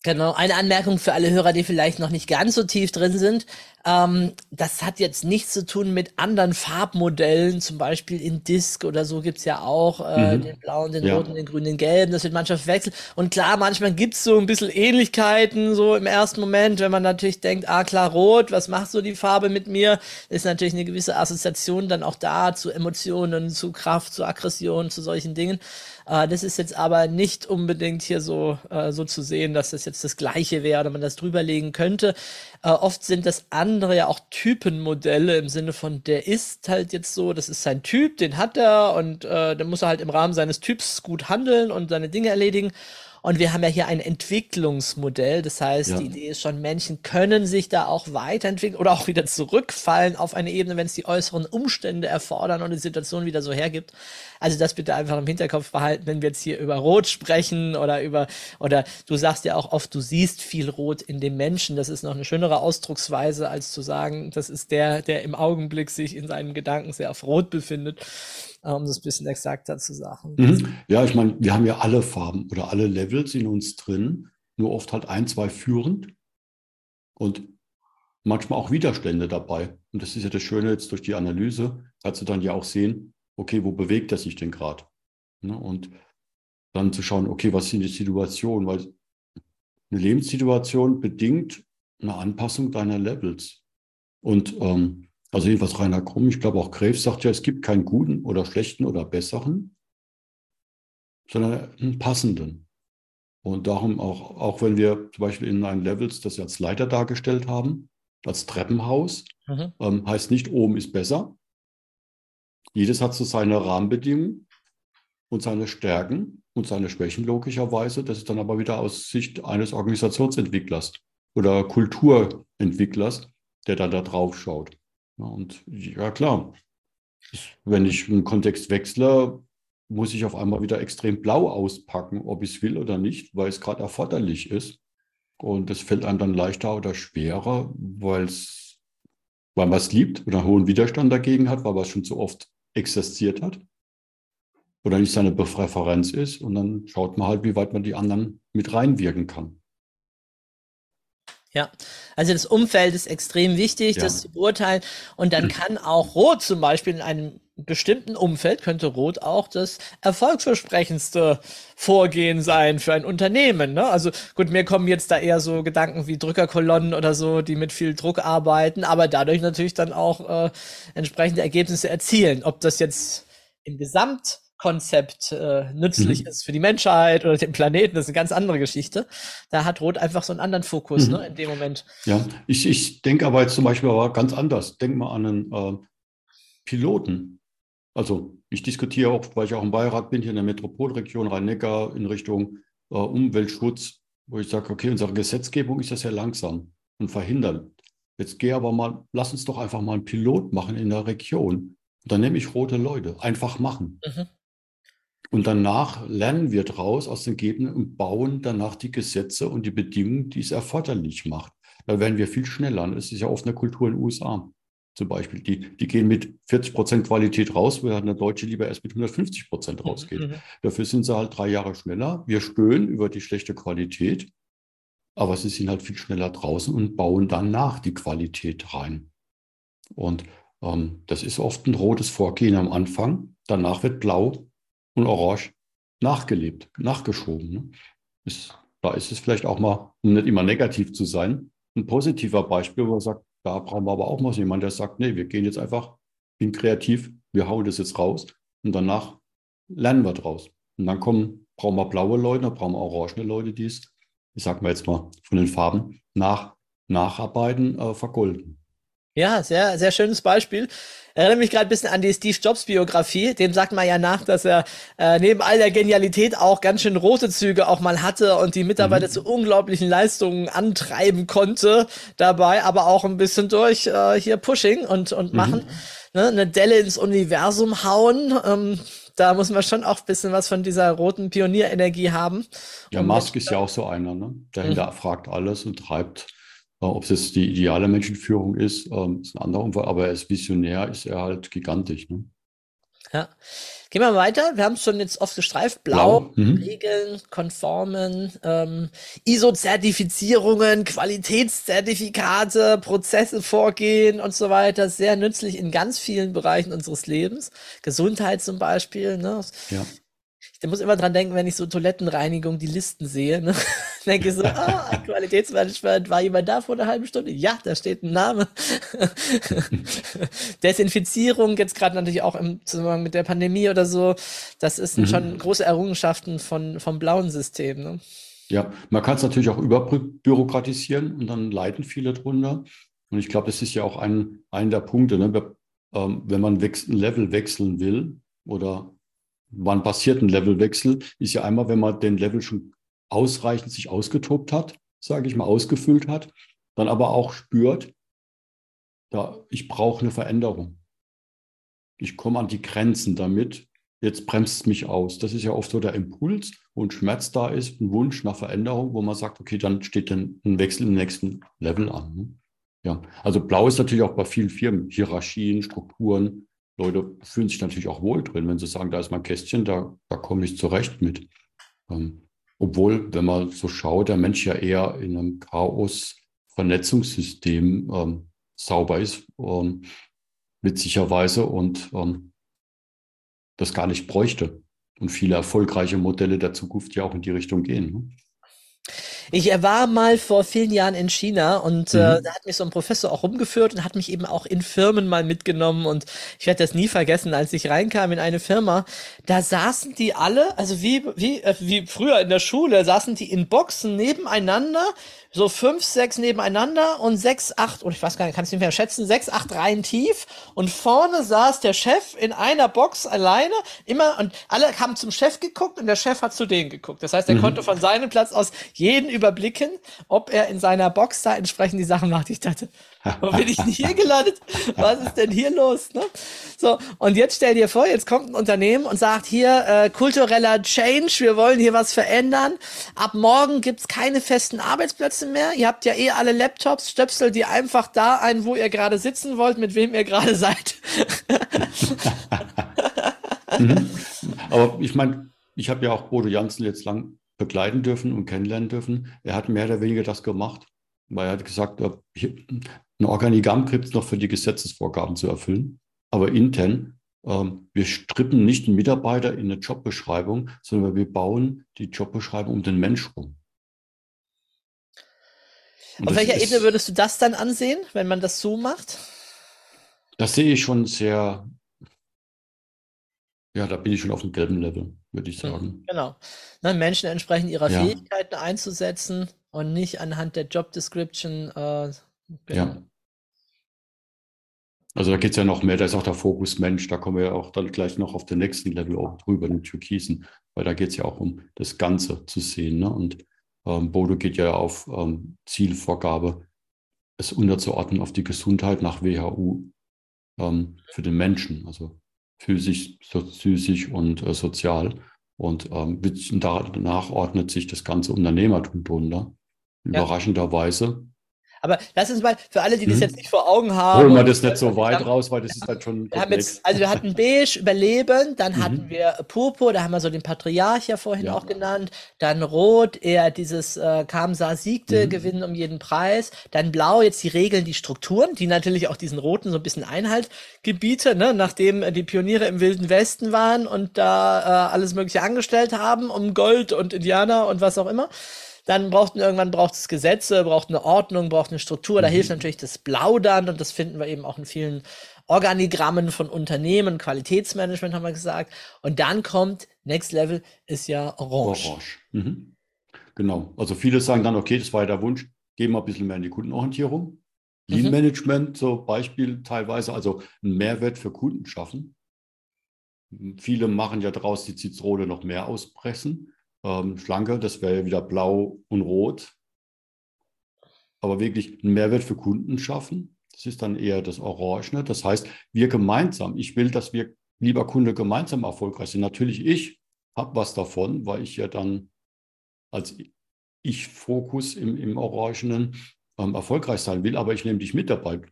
Genau, eine Anmerkung für alle Hörer, die vielleicht noch nicht ganz so tief drin sind. Ähm, das hat jetzt nichts zu tun mit anderen Farbmodellen, zum Beispiel in Disk oder so gibt's ja auch äh, mhm. den blauen, den ja. roten, den grünen, den gelben. Das wird manchmal verwechselt. Und klar, manchmal gibt's so ein bisschen Ähnlichkeiten, so im ersten Moment, wenn man natürlich denkt, ah klar, rot, was macht so die Farbe mit mir? Ist natürlich eine gewisse Assoziation dann auch da zu Emotionen, zu Kraft, zu Aggression, zu solchen Dingen. Äh, das ist jetzt aber nicht unbedingt hier so, äh, so zu sehen, dass das jetzt das Gleiche wäre oder man das drüberlegen könnte. Äh, oft sind das andere ja auch Typenmodelle im Sinne von, der ist halt jetzt so, das ist sein Typ, den hat er und äh, dann muss er halt im Rahmen seines Typs gut handeln und seine Dinge erledigen. Und wir haben ja hier ein Entwicklungsmodell. Das heißt, ja. die Idee ist schon, Menschen können sich da auch weiterentwickeln oder auch wieder zurückfallen auf eine Ebene, wenn es die äußeren Umstände erfordern und die Situation wieder so hergibt. Also das bitte einfach im Hinterkopf behalten, wenn wir jetzt hier über Rot sprechen oder über, oder du sagst ja auch oft, du siehst viel Rot in dem Menschen. Das ist noch eine schönere Ausdrucksweise, als zu sagen, das ist der, der im Augenblick sich in seinen Gedanken sehr auf Rot befindet. Äh, um das ein bisschen exakter zu sagen. Mhm. Ja, ich meine, wir haben ja alle Farben oder alle Levels in uns drin, nur oft halt ein, zwei führend und manchmal auch Widerstände dabei. Und das ist ja das Schöne jetzt durch die Analyse, kannst du dann ja auch sehen, okay, wo bewegt er sich denn gerade? Ne? Und dann zu schauen, okay, was sind die Situationen? Weil eine Lebenssituation bedingt eine Anpassung deiner Levels. Und ähm, also jedenfalls Rainer Krumm, ich glaube auch Graves sagt ja, es gibt keinen guten oder schlechten oder besseren, sondern einen passenden. Und darum auch, auch wenn wir zum Beispiel in Nine Levels das als Leiter dargestellt haben, als Treppenhaus, mhm. ähm, heißt nicht, oben ist besser. Jedes hat so seine Rahmenbedingungen und seine Stärken und seine Schwächen logischerweise. Das ist dann aber wieder aus Sicht eines Organisationsentwicklers oder Kulturentwicklers, der dann da drauf schaut. Ja, und ja, klar, wenn ich einen Kontext wechsle, muss ich auf einmal wieder extrem blau auspacken, ob ich es will oder nicht, weil es gerade erforderlich ist. Und das fällt einem dann leichter oder schwerer, weil's, weil man es liebt oder einen hohen Widerstand dagegen hat, weil man es schon so oft existiert hat oder nicht seine Präferenz ist. Und dann schaut man halt, wie weit man die anderen mit reinwirken kann. Ja, also das Umfeld ist extrem wichtig, ja. das zu beurteilen. Und dann kann auch Rot zum Beispiel in einem bestimmten Umfeld könnte Rot auch das erfolgsversprechendste Vorgehen sein für ein Unternehmen. Ne? Also gut, mir kommen jetzt da eher so Gedanken wie Drückerkolonnen oder so, die mit viel Druck arbeiten, aber dadurch natürlich dann auch äh, entsprechende Ergebnisse erzielen. Ob das jetzt im Gesamtkonzept äh, nützlich mhm. ist für die Menschheit oder den Planeten, das ist eine ganz andere Geschichte. Da hat Rot einfach so einen anderen Fokus mhm. ne, in dem Moment. Ja, ich, ich denke aber jetzt zum Beispiel aber ganz anders. Denk mal an einen äh, Piloten. Also ich diskutiere auch, weil ich auch im Beirat bin, hier in der Metropolregion Rhein-Neckar in Richtung äh, Umweltschutz, wo ich sage, okay, unsere Gesetzgebung ist ja sehr langsam und verhindern. Jetzt gehe aber mal, lass uns doch einfach mal einen Pilot machen in der Region. Und dann nehme ich rote Leute, einfach machen. Mhm. Und danach lernen wir draus aus den Gegebenen und bauen danach die Gesetze und die Bedingungen, die es erforderlich macht. Da werden wir viel schneller. Das ist ja oft eine Kultur in den USA zum Beispiel. Die, die gehen mit 40 Prozent Qualität raus, während der Deutsche lieber erst mit 150 Prozent mhm, rausgeht. Mhm. Dafür sind sie halt drei Jahre schneller. Wir stöhnen über die schlechte Qualität, aber sie sind halt viel schneller draußen und bauen danach die Qualität rein. Und ähm, das ist oft ein rotes Vorgehen am Anfang. Danach wird blau und orange nachgelebt, nachgeschoben. Ne? Ist, da ist es vielleicht auch mal, um nicht immer negativ zu sein, ein positiver Beispiel, wo man sagt, da brauchen wir aber auch mal jemanden, der sagt, nee, wir gehen jetzt einfach, bin kreativ, wir hauen das jetzt raus und danach lernen wir draus. Und dann kommen, brauchen wir blaue Leute, dann brauchen wir orange Leute, die es, ich sag mal jetzt mal von den Farben, nach, nacharbeiten, äh, vergolden. Ja, sehr, sehr schönes Beispiel. Erinnere mich gerade ein bisschen an die Steve Jobs Biografie. Dem sagt man ja nach, dass er äh, neben all der Genialität auch ganz schön rote Züge auch mal hatte und die Mitarbeiter mhm. zu unglaublichen Leistungen antreiben konnte dabei, aber auch ein bisschen durch äh, hier Pushing und, und mhm. machen. Ne, eine Delle ins Universum hauen. Ähm, da muss man schon auch ein bisschen was von dieser roten Pionierenergie haben. Ja, Musk ist ja auch so einer, ne? Der mhm. hinterfragt alles und treibt ob es jetzt die ideale Menschenführung ist, ähm, ist ein anderer Umfall, aber er ist visionär, ist er halt gigantisch. Ne? Ja. Gehen wir weiter. Wir haben es schon jetzt oft gestreift. Blau, Blau. Mhm. Regeln, Konformen, ähm, ISO-Zertifizierungen, Qualitätszertifikate, Prozesse vorgehen und so weiter. Sehr nützlich in ganz vielen Bereichen unseres Lebens. Gesundheit zum Beispiel. Ne? Ja. Ich muss immer dran denken, wenn ich so Toilettenreinigung die Listen sehe. Ne? denke ich so, ah, Qualitätsmanagement, war jemand da vor einer halben Stunde? Ja, da steht ein Name. Desinfizierung, jetzt gerade natürlich auch im Zusammenhang mit der Pandemie oder so. Das ist mhm. schon große Errungenschaften von, vom blauen System. Ne? Ja, man kann es natürlich auch überbürokratisieren und dann leiden viele drunter. Und ich glaube, das ist ja auch ein, ein der Punkte, ne? Ähm, wenn man ein Level wechseln will oder wann passiert ein Levelwechsel, ist ja einmal, wenn man den Level schon ausreichend sich ausgetobt hat, sage ich mal, ausgefüllt hat, dann aber auch spürt, da, ich brauche eine Veränderung. Ich komme an die Grenzen damit, jetzt bremst es mich aus. Das ist ja oft so der Impuls, wo ein Schmerz da ist, ein Wunsch nach Veränderung, wo man sagt, okay, dann steht dann ein Wechsel im nächsten Level an. Ne? Ja, also blau ist natürlich auch bei vielen Firmen, Hierarchien, Strukturen, Leute fühlen sich natürlich auch wohl drin, wenn sie sagen, da ist mein Kästchen, da, da komme ich zurecht mit. Ähm, obwohl, wenn man so schaut, der Mensch ja eher in einem Chaos-Vernetzungssystem ähm, sauber ist, ähm, witzigerweise, und ähm, das gar nicht bräuchte. Und viele erfolgreiche Modelle der Zukunft ja auch in die Richtung gehen. Ich war mal vor vielen Jahren in China und äh, mhm. äh, da hat mich so ein Professor auch rumgeführt und hat mich eben auch in Firmen mal mitgenommen und ich werde das nie vergessen, als ich reinkam in eine Firma, da saßen die alle, also wie wie äh, wie früher in der Schule, saßen die in Boxen nebeneinander so fünf, sechs nebeneinander und sechs, acht, und ich weiß gar nicht, kann es nicht mehr schätzen, sechs, acht Reihen tief. Und vorne saß der Chef in einer Box alleine, immer, und alle haben zum Chef geguckt und der Chef hat zu denen geguckt. Das heißt, er mhm. konnte von seinem Platz aus jeden überblicken, ob er in seiner Box da entsprechend die Sachen macht. Ich dachte, wo bin ich denn hier gelandet? Was ist denn hier los? Ne? So, und jetzt stell dir vor, jetzt kommt ein Unternehmen und sagt hier, äh, kultureller Change, wir wollen hier was verändern. Ab morgen gibt's keine festen Arbeitsplätze mehr. Ihr habt ja eh alle Laptops, stöpselt die einfach da ein, wo ihr gerade sitzen wollt, mit wem ihr gerade seid. mhm. Aber ich meine, ich habe ja auch Bodo Janssen jetzt lang begleiten dürfen und kennenlernen dürfen. Er hat mehr oder weniger das gemacht, weil er hat gesagt, ein Organigramm gibt es noch für die Gesetzesvorgaben zu erfüllen, aber intern ähm, wir strippen nicht den Mitarbeiter in eine Jobbeschreibung, sondern wir bauen die Jobbeschreibung um den Mensch rum. Und Auf welcher ist, Ebene würdest du das dann ansehen, wenn man das so macht? Das sehe ich schon sehr, ja, da bin ich schon auf dem gelben Level, würde ich hm, sagen. Genau. Ne, Menschen entsprechend ihrer ja. Fähigkeiten einzusetzen und nicht anhand der Job Description. Äh, genau. Ja. Also da geht es ja noch mehr, da ist auch der Fokus Mensch, da kommen wir ja auch dann gleich noch auf den nächsten Level auch drüber, den Türkisen, weil da geht es ja auch um das Ganze zu sehen. Ne? Und ähm, Bodo geht ja auf ähm, Zielvorgabe, es unterzuordnen auf die Gesundheit nach WHU ähm, für den Menschen, also physisch, so, psychisch und äh, sozial. Und ähm, danach ordnet sich das ganze Unternehmertum drunter. Ja. Überraschenderweise aber lass uns mal, für alle, die das hm. jetzt nicht vor Augen haben. Holen wir das nicht so weit haben, raus, weil das ist dann schon. Wir jetzt, also wir hatten Beige, Überleben, dann mhm. hatten wir Purpur, da haben wir so den Patriarch ja vorhin ja. auch genannt. Dann Rot, eher dieses äh, Kamsa siegte, mhm. gewinnen um jeden Preis. Dann Blau, jetzt die Regeln, die Strukturen, die natürlich auch diesen Roten so ein bisschen Einhalt gebieten, ne? nachdem die Pioniere im Wilden Westen waren und da äh, alles Mögliche angestellt haben, um Gold und Indianer und was auch immer dann braucht irgendwann braucht es Gesetze, braucht eine Ordnung, braucht eine Struktur. Da mhm. hilft natürlich das Blau dann und das finden wir eben auch in vielen Organigrammen von Unternehmen, Qualitätsmanagement haben wir gesagt. Und dann kommt Next Level ist ja Orange. Orange. Mhm. Genau. Also viele sagen dann, okay, das war ja der Wunsch, gehen wir ein bisschen mehr in die Kundenorientierung. Lean mhm. Management, so Beispiel teilweise, also einen Mehrwert für Kunden schaffen. Viele machen ja daraus die Zitrone noch mehr auspressen ähm, schlanker, das wäre wieder blau und rot. Aber wirklich einen Mehrwert für Kunden schaffen, das ist dann eher das Orange. Das heißt, wir gemeinsam, ich will, dass wir, lieber Kunde, gemeinsam erfolgreich sind. Natürlich, ich habe was davon, weil ich ja dann als Ich-Fokus im, im Orangenen ähm, erfolgreich sein will, aber ich nehme dich mit dabei.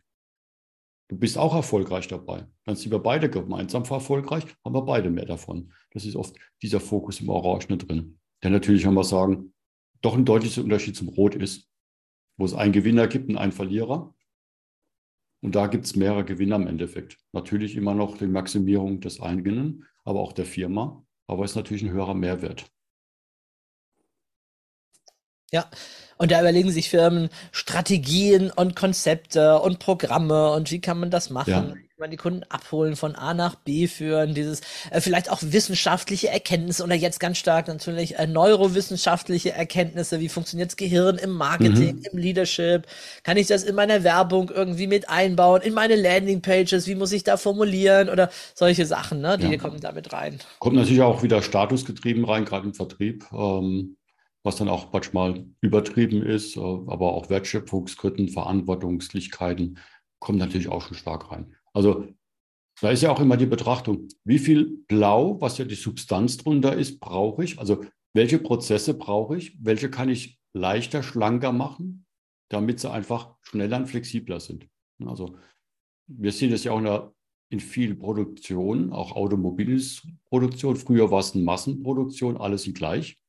Du bist auch erfolgreich dabei. Dann sind wir beide gemeinsam erfolgreich, haben wir beide mehr davon. Das ist oft dieser Fokus im Orangenen drin der natürlich, wenn wir sagen, doch ein deutlicher Unterschied zum Rot ist, wo es einen Gewinner gibt und einen Verlierer. Und da gibt es mehrere Gewinner im Endeffekt. Natürlich immer noch die Maximierung des eigenen, aber auch der Firma. Aber es ist natürlich ein höherer Mehrwert. Ja, und da überlegen sich Firmen Strategien und Konzepte und Programme und wie kann man das machen. Ja man die Kunden abholen, von A nach B führen, dieses äh, vielleicht auch wissenschaftliche Erkenntnisse oder jetzt ganz stark natürlich äh, neurowissenschaftliche Erkenntnisse, wie funktioniert das Gehirn im Marketing, mhm. im Leadership, kann ich das in meiner Werbung irgendwie mit einbauen, in meine Landingpages, wie muss ich da formulieren oder solche Sachen, ne, die ja. kommen damit rein. Kommt natürlich auch wieder statusgetrieben rein, gerade im Vertrieb. Ähm was dann auch manchmal übertrieben ist, äh, aber auch Wertschöpfungsketten, Verantwortungslichkeiten kommen natürlich auch schon stark rein. Also da ist ja auch immer die Betrachtung, wie viel Blau, was ja die Substanz drunter ist, brauche ich? Also welche Prozesse brauche ich? Welche kann ich leichter, schlanker machen, damit sie einfach schneller und flexibler sind? Also wir sehen das ja auch in, der, in vielen Produktionen, auch Automobilproduktion. Früher war es eine Massenproduktion, alles sind gleich.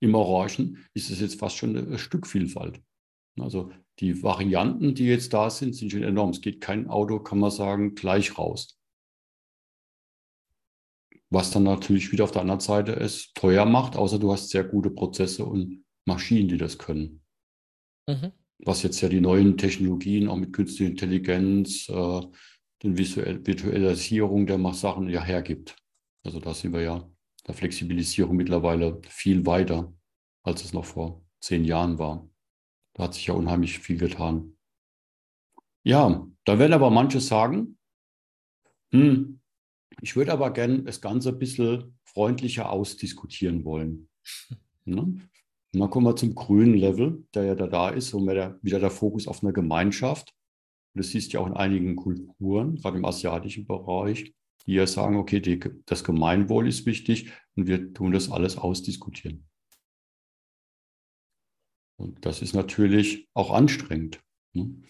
Im Orangen ist es jetzt fast schon eine Stückvielfalt. Also die Varianten, die jetzt da sind, sind schon enorm. Es geht kein Auto, kann man sagen, gleich raus. Was dann natürlich wieder auf der anderen Seite es teuer macht, außer du hast sehr gute Prozesse und Maschinen, die das können. Mhm. Was jetzt ja die neuen Technologien auch mit künstlicher Intelligenz, äh, den Visuell Virtualisierung der Sachen ja hergibt. Also da sind wir ja der Flexibilisierung mittlerweile viel weiter, als es noch vor zehn Jahren war. Da hat sich ja unheimlich viel getan. Ja, da werden aber manche sagen, hm, ich würde aber gerne das Ganze ein bisschen freundlicher ausdiskutieren wollen. Ne? Und dann kommen wir zum grünen Level, der ja da, da ist, wo der, wieder der Fokus auf einer Gemeinschaft. Und das siehst du ja auch in einigen Kulturen, gerade im asiatischen Bereich, die ja sagen, okay, die, das Gemeinwohl ist wichtig und wir tun das alles ausdiskutieren. Und das ist natürlich auch anstrengend. Ne?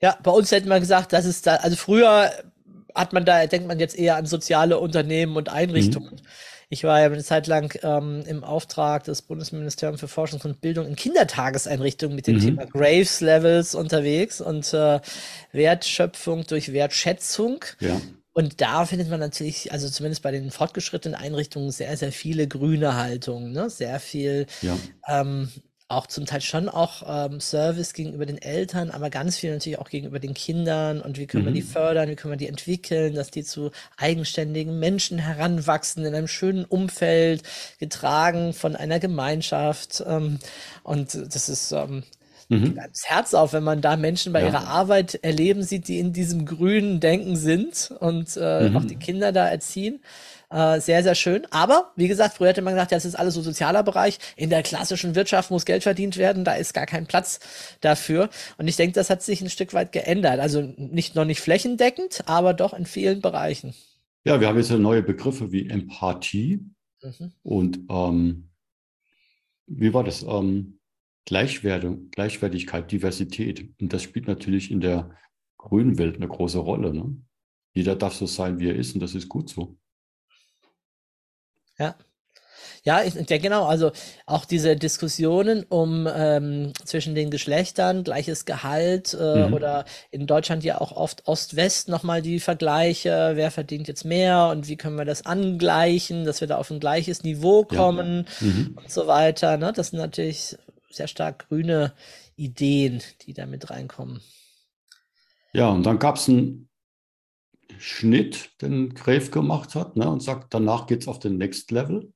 Ja, bei uns hätten wir gesagt, das ist da, also früher hat man da, denkt man jetzt eher an soziale Unternehmen und Einrichtungen. Mhm. Ich war ja eine Zeit lang ähm, im Auftrag des Bundesministeriums für Forschung und Bildung in Kindertageseinrichtungen mit dem mhm. Thema Graves Levels unterwegs und äh, Wertschöpfung durch Wertschätzung. Ja. Und da findet man natürlich, also zumindest bei den fortgeschrittenen Einrichtungen, sehr, sehr viele grüne Haltungen, ne? Sehr viel Ja. ähm, auch zum Teil schon auch ähm, Service gegenüber den Eltern, aber ganz viel natürlich auch gegenüber den Kindern und wie können wir die Mhm. fördern, wie können wir die entwickeln, dass die zu eigenständigen Menschen heranwachsen in einem schönen Umfeld, getragen von einer Gemeinschaft. Ähm, und das ist ähm, Mhm. das Herz auf, wenn man da Menschen bei Ja. ihrer Arbeit erleben sieht, die in diesem grünen Denken sind und äh, Mhm. auch die Kinder da erziehen. Äh, sehr, sehr schön. Aber wie gesagt, früher hätte man gesagt, ja, das ist alles so sozialer Bereich. In der klassischen Wirtschaft muss Geld verdient werden, da ist gar kein Platz dafür. Und ich denke, das hat sich ein Stück weit geändert. Also nicht noch nicht flächendeckend, aber doch in vielen Bereichen. Ja, wir haben jetzt ja neue Begriffe wie Empathie Mhm. und ähm, wie war das? Ähm, Gleichwerdung, Gleichwertigkeit, Diversität. Und das spielt natürlich in der grünen Welt eine große Rolle. Ne? Jeder darf so sein, wie er ist, und das ist gut so. Ja. Ja, ich denke genau, also auch diese Diskussionen um ähm, zwischen den Geschlechtern, gleiches Gehalt äh, Mhm. oder in Deutschland ja auch oft Ost-West nochmal die Vergleiche, wer verdient jetzt mehr und wie können wir das angleichen, dass wir da auf ein gleiches Niveau Ja. kommen Mhm. und so weiter. Ne? Das sind natürlich sehr stark grüne Ideen, die da mit reinkommen. Ja, und dann gab es einen Schnitt, den Gref gemacht hat, ne, und sagt, danach geht es auf den Next Level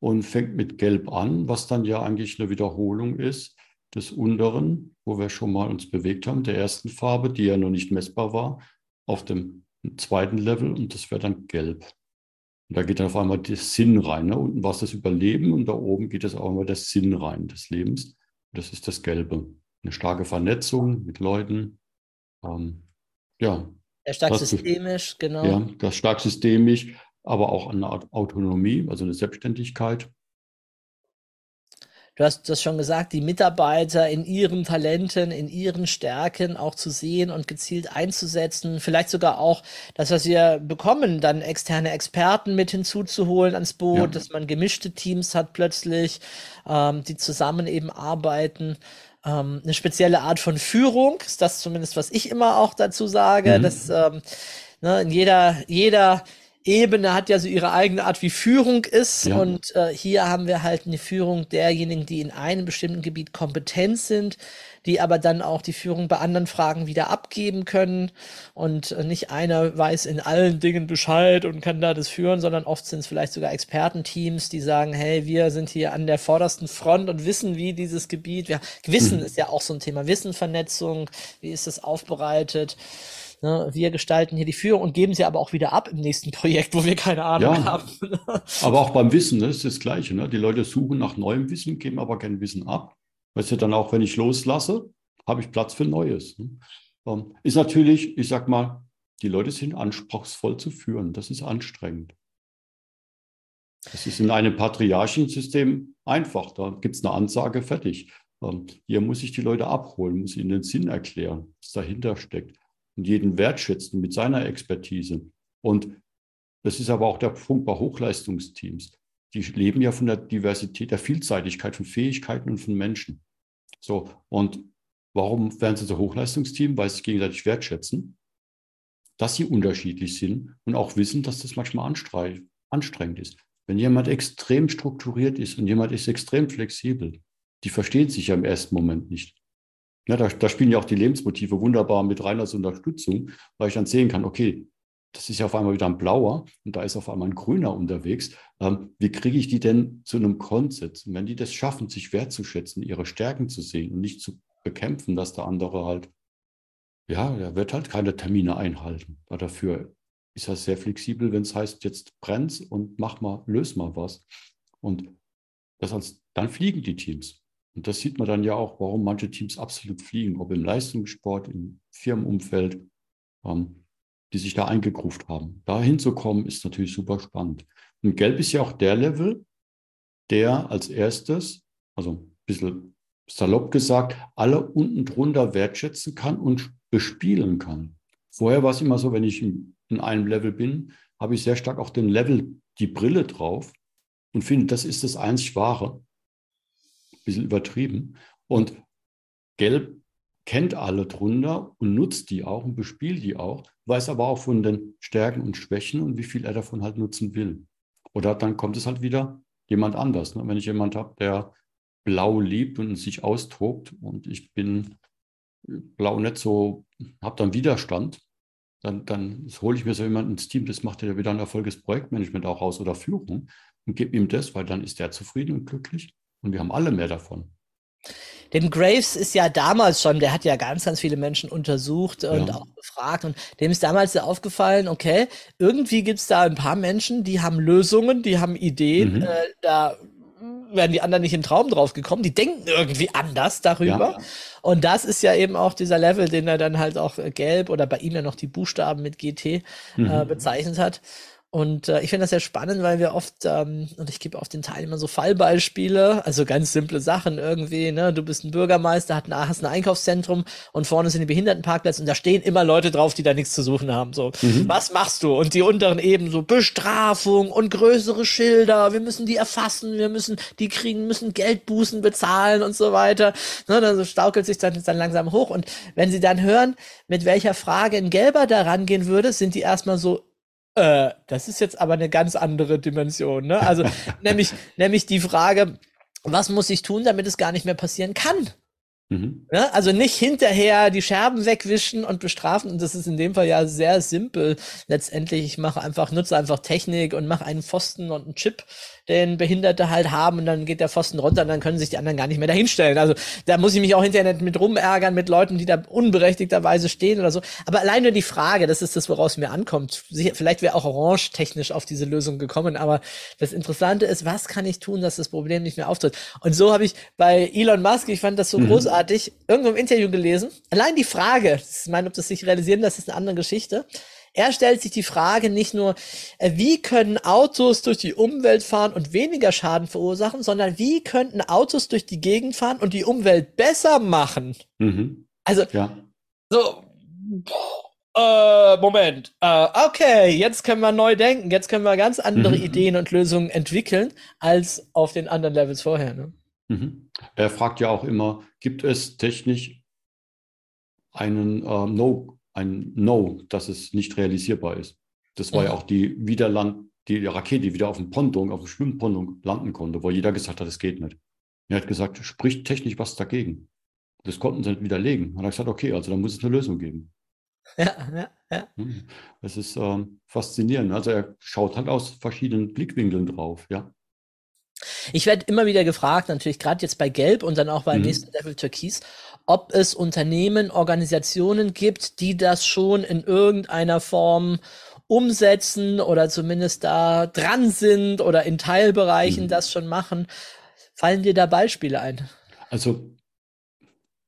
und fängt mit Gelb an, was dann ja eigentlich eine Wiederholung ist des unteren, wo wir schon mal uns bewegt haben, der ersten Farbe, die ja noch nicht messbar war, auf dem zweiten Level und das wäre dann Gelb. Und da geht dann auf einmal der Sinn rein. Ne? Unten war es das Überleben und da oben geht es auch einmal der Sinn rein des Lebens. Das ist das Gelbe. Eine starke Vernetzung mit Leuten. Ähm, ja, Sehr stark Das- systemisch, genau. ja, das stark systemisch, aber auch eine Art Autonomie, also eine Selbstständigkeit. Du hast das schon gesagt, die Mitarbeiter in ihren Talenten, in ihren Stärken auch zu sehen und gezielt einzusetzen. Vielleicht sogar auch das, was wir bekommen, dann externe Experten mit hinzuzuholen ans Boot, Ja. dass man gemischte Teams hat plötzlich, ähm, die zusammen eben arbeiten. Ähm, eine spezielle Art von Führung, ist das zumindest, was ich immer auch dazu sage, Mhm. dass ähm, ne, in jeder, jeder Ebene hat ja so ihre eigene Art, wie Führung ist. Ja. Und äh, hier haben wir halt eine Führung derjenigen, die in einem bestimmten Gebiet kompetent sind, die aber dann auch die Führung bei anderen Fragen wieder abgeben können. Und äh, nicht einer weiß in allen Dingen Bescheid und kann da das führen, sondern oft sind es vielleicht sogar Expertenteams, die sagen, hey, wir sind hier an der vordersten Front und wissen, wie dieses Gebiet, ja, Wissen Mhm. ist ja auch so ein Thema, Wissenvernetzung, wie ist es aufbereitet. Ne, wir gestalten hier die Führung und geben sie aber auch wieder ab im nächsten Projekt, wo wir keine Ahnung Ja. haben. Aber auch beim Wissen, das ist das Gleiche. Ne? Die Leute suchen nach neuem Wissen, geben aber kein Wissen ab. Weißt du, dann auch, wenn ich loslasse, habe ich Platz für Neues. Ne? Ähm, Ist natürlich, ich sag mal, die Leute sind anspruchsvoll zu führen. Das ist anstrengend. Das ist in einem patriarchischen System einfach. Da gibt es eine Ansage, fertig. Ähm, Hier muss ich die Leute abholen, muss ihnen den Sinn erklären, was dahinter steckt und jeden wertschätzen mit seiner Expertise. Und das ist aber auch der Punkt bei Hochleistungsteams. Die leben ja von der Diversität, der Vielseitigkeit von Fähigkeiten und von Menschen. So, und warum werden sie so Hochleistungsteam? Weil sie sich gegenseitig wertschätzen, dass sie unterschiedlich sind und auch wissen, dass das manchmal anstre- anstrengend ist. Wenn jemand extrem strukturiert ist und jemand ist extrem flexibel, die verstehen sich ja im ersten Moment nicht. Ja, da, da spielen ja auch die Lebensmotive wunderbar mit rein als Unterstützung, weil ich dann sehen kann, okay, das ist ja auf einmal wieder ein blauer und da ist auf einmal ein grüner unterwegs. Ähm, wie kriege ich die denn zu einem Konsens? Und wenn die das schaffen, sich wertzuschätzen, ihre Stärken zu sehen und nicht zu bekämpfen, dass der andere halt, ja, er wird halt keine Termine einhalten. Weil dafür ist er sehr flexibel, wenn es heißt, jetzt brennt's und mach mal, löse mal was. Und das dann fliegen die Teams. Und das sieht man dann ja auch, warum manche Teams absolut fliegen, ob im Leistungssport, im Firmenumfeld, ähm, die sich da eingegruft haben. Da hinzukommen, ist natürlich super spannend. Und Gelb ist ja auch der Level, der als erstes, also ein bisschen salopp gesagt, alle unten drunter wertschätzen kann und bespielen kann. Vorher war es immer so, wenn ich in, in einem Level bin, habe ich sehr stark auch den Level, die Brille drauf und finde, das ist das einzig Wahre. Bisschen übertrieben. Und Gelb kennt alle drunter und nutzt die auch und bespielt die auch, weiß aber auch von den Stärken und Schwächen und wie viel er davon halt nutzen will. Oder dann kommt es halt wieder jemand anders. Ne? Wenn ich jemand habe, der blau liebt und sich austobt und ich bin blau nicht so, habe dann Widerstand, dann, dann hole ich mir so jemanden ins Team, das macht ja wieder ein erfolges Projektmanagement auch aus oder Führung und gebe ihm das, weil dann ist der zufrieden und glücklich und wir haben alle mehr davon. Denn Graves ist ja damals schon, der hat ja ganz, ganz viele Menschen untersucht und ja. auch befragt und dem ist damals ja aufgefallen, okay, irgendwie gibt es da ein paar Menschen, die haben Lösungen, die haben Ideen, mhm. äh, da wären die anderen nicht im Traum drauf gekommen. Die denken irgendwie anders darüber. Ja. Und das ist ja eben auch dieser Level, den er dann halt auch gelb oder bei ihm ja noch die Buchstaben mit GT äh, mhm. äh, bezeichnet hat. Und äh, ich finde das sehr spannend, weil wir oft, ähm, und ich gebe auf den Teilnehmern so Fallbeispiele, also ganz simple Sachen irgendwie, ne? Du bist ein Bürgermeister, hast ein, hast ein Einkaufszentrum und vorne sind die Behindertenparkplätze und da stehen immer Leute drauf, die da nichts zu suchen haben. So, mhm. was machst du? Und die unteren eben so Bestrafung und größere Schilder, wir müssen die erfassen, wir müssen, die kriegen, müssen Geldbußen bezahlen und so weiter. Ne? Dann so staukelt sich dann, dann langsam hoch. Und wenn sie dann hören, mit welcher Frage ein Gelber da rangehen würde, sind die erstmal so, äh, das ist jetzt aber eine ganz andere Dimension. Ne? Also nämlich, nämlich die Frage, was muss ich tun, damit es gar nicht mehr passieren kann? Mhm. Ja, also nicht hinterher die Scherben wegwischen und bestrafen. Und das ist in dem Fall ja sehr simpel. Letztendlich, ich mache einfach, nutze einfach Technik und mache einen Pfosten und einen Chip, den Behinderte halt haben und dann geht der Pfosten runter und dann können sich die anderen gar nicht mehr dahinstellen. Also da muss ich mich auch hinterher nicht mit rumärgern mit Leuten, die da unberechtigterweise stehen oder so. Aber allein nur die Frage, das ist das, woraus mir ankommt. Vielleicht wäre auch Orange technisch auf diese Lösung gekommen, aber das Interessante ist, was kann ich tun, dass das Problem nicht mehr auftritt? Und so habe ich bei Elon Musk, ich fand das so mhm. großartig, irgendwo im Interview gelesen. Allein die Frage, ich meine, ob das sich realisieren, das ist eine andere Geschichte. Er stellt sich die Frage nicht nur, äh, wie können Autos durch die Umwelt fahren und weniger Schaden verursachen, sondern wie könnten Autos durch die Gegend fahren und die Umwelt besser machen? Mhm. Also, ja. so, äh, Moment, äh, okay, jetzt können wir neu denken, jetzt können wir ganz andere mhm. Ideen und Lösungen entwickeln als auf den anderen Levels vorher. Ne? Mhm. Er fragt ja auch immer, gibt es technisch einen äh, No ein No, dass es nicht realisierbar ist. Das war ja, ja auch die Wiederland, die Rakete, die wieder auf dem Ponton, auf dem Schwimmponton landen konnte, wo jeder gesagt hat, es geht nicht. Er hat gesagt, spricht technisch was dagegen. Das konnten sie nicht widerlegen. Und er hat gesagt, okay, also dann muss es eine Lösung geben. Ja, ja, ja. Das ist ähm, faszinierend. Also er schaut halt aus verschiedenen Blickwinkeln drauf, ja. Ich werde immer wieder gefragt, natürlich gerade jetzt bei Gelb und dann auch beim mhm. nächsten Level Türkis, ob es Unternehmen, Organisationen gibt, die das schon in irgendeiner Form umsetzen oder zumindest da dran sind oder in Teilbereichen mhm. das schon machen. Fallen dir da Beispiele ein? Also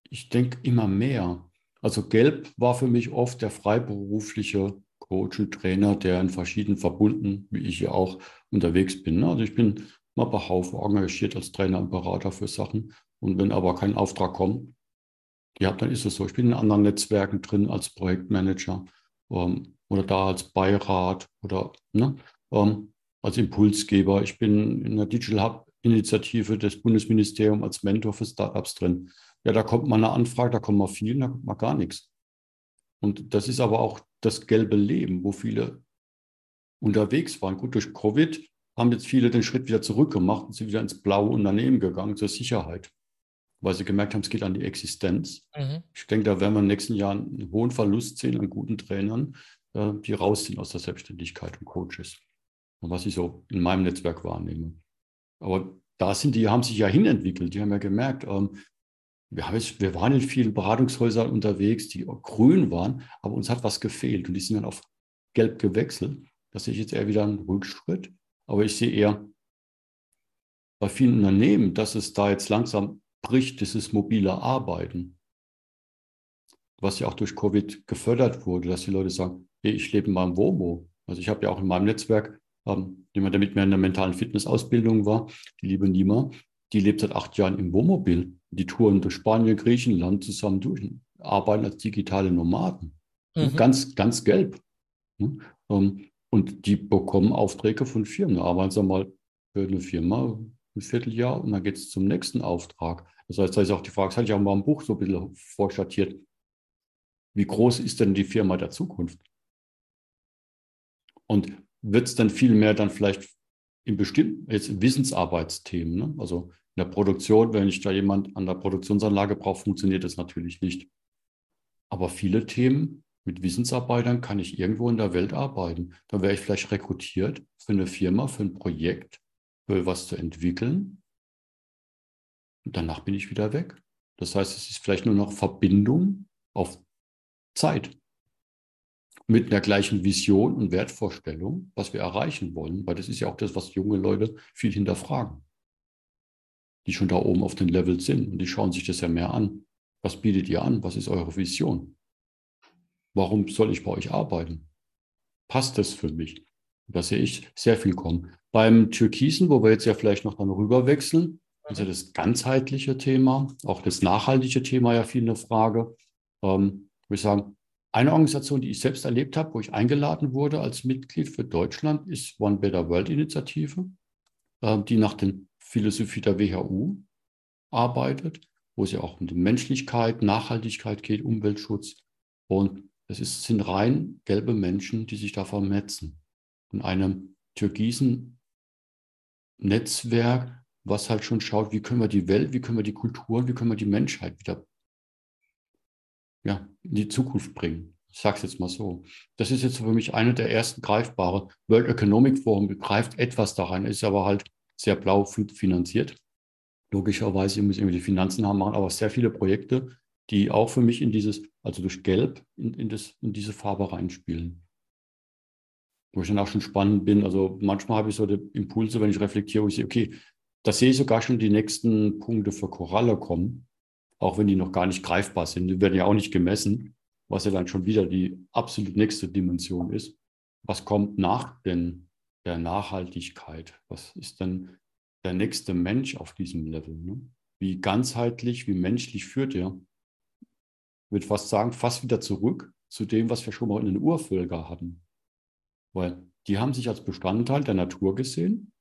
ich denke immer mehr. Also Gelb war für mich oft der freiberufliche Coach und Trainer, der in verschiedenen Verbunden, wie ich ja auch unterwegs bin. Also ich bin mal bei Haufe engagiert als Trainer und Berater für Sachen. Und wenn aber kein Auftrag kommt, ja, dann ist es so. Ich bin in anderen Netzwerken drin als Projektmanager ähm, oder da als Beirat oder ne, ähm, als Impulsgeber. Ich bin in der Digital Hub Initiative des Bundesministeriums als Mentor für Startups drin. Ja, da kommt mal eine Anfrage, da kommt mal viel, da kommt mal gar nichts. Und das ist aber auch das gelbe Leben, wo viele unterwegs waren. Gut, durch Covid haben jetzt viele den Schritt wieder zurückgemacht und sind wieder ins blaue Unternehmen gegangen zur Sicherheit weil sie gemerkt haben, es geht an die Existenz. Mhm. Ich denke, da werden wir in den nächsten Jahren einen hohen Verlust sehen an guten Trainern, äh, die rausziehen aus der Selbstständigkeit und Coaches. was ich so in meinem Netzwerk wahrnehme. Aber da sind die, haben sich ja hinentwickelt. Die haben ja gemerkt, ähm, wir, haben jetzt, wir waren in vielen Beratungshäusern unterwegs, die grün waren, aber uns hat was gefehlt und die sind dann auf gelb gewechselt. Das sehe ich jetzt eher wieder einen Rückschritt. Aber ich sehe eher bei vielen Unternehmen, dass es da jetzt langsam bricht dieses mobile Arbeiten, was ja auch durch Covid gefördert wurde, dass die Leute sagen, hey, ich lebe in meinem WOMO. Also ich habe ja auch in meinem Netzwerk ähm, jemand, der mit mir in der mentalen Fitnessausbildung war, die liebe Nima, die lebt seit acht Jahren im Wohnmobil. Die touren durch Spanien, Griechenland zusammen durch, arbeiten als digitale Nomaden. Mhm. Ganz, ganz gelb. Ähm, und die bekommen Aufträge von Firmen. Da arbeiten sie mal für eine Firma ein Vierteljahr und dann geht es zum nächsten Auftrag. Das heißt, da ist auch die Frage, das hatte ich auch mal im Buch so ein bisschen vorstatiert, wie groß ist denn die Firma der Zukunft? Und wird es dann viel mehr dann vielleicht in bestimmten jetzt Wissensarbeitsthemen, ne? also in der Produktion, wenn ich da jemand an der Produktionsanlage brauche, funktioniert das natürlich nicht. Aber viele Themen mit Wissensarbeitern kann ich irgendwo in der Welt arbeiten. Dann wäre ich vielleicht rekrutiert für eine Firma, für ein Projekt, für was zu entwickeln. Und danach bin ich wieder weg. Das heißt, es ist vielleicht nur noch Verbindung auf Zeit mit einer gleichen Vision und Wertvorstellung, was wir erreichen wollen, weil das ist ja auch das, was junge Leute viel hinterfragen, die schon da oben auf den Level sind und die schauen sich das ja mehr an. Was bietet ihr an? Was ist eure Vision? Warum soll ich bei euch arbeiten? Passt das für mich? Da sehe ich sehr viel kommen. Beim Türkisen, wo wir jetzt ja vielleicht noch dann rüber wechseln, ja das ganzheitliche Thema, auch das nachhaltige Thema ja viel eine Frage. Ähm, würde ich sagen, eine Organisation, die ich selbst erlebt habe, wo ich eingeladen wurde als Mitglied für Deutschland, ist One Better World Initiative, äh, die nach der Philosophie der WHU arbeitet, wo es ja auch um die Menschlichkeit, Nachhaltigkeit geht, Umweltschutz. Und es ist, sind rein gelbe Menschen, die sich da vermetzen. In einem türkisen Netzwerk, was halt schon schaut, wie können wir die Welt, wie können wir die Kultur, wie können wir die Menschheit wieder ja, in die Zukunft bringen. Ich sage es jetzt mal so. Das ist jetzt für mich eine der ersten greifbare. World Economic Forum begreift etwas daran, ist aber halt sehr blau finanziert. Logischerweise, ihr müsst irgendwie die Finanzen haben, machen aber sehr viele Projekte, die auch für mich in dieses, also durch Gelb, in, in, das, in diese Farbe reinspielen. Wo ich dann auch schon spannend bin. Also manchmal habe ich so die Impulse, wenn ich reflektiere, wo ich sehe, okay, da sehe ich sogar schon die nächsten Punkte für Koralle kommen auch wenn die noch gar nicht greifbar sind. Die werden ja auch nicht gemessen, was ja dann schon wieder die absolut nächste Dimension ist. Was kommt nach denn der Nachhaltigkeit? Was ist denn der nächste Mensch auf diesem Level? Ne? Wie ganzheitlich, wie menschlich führt er? Würde fast sagen, fast wieder zurück zu dem, was wir schon mal in den Urvölker hatten. Weil die haben sich als Bestandteil der Natur gesehen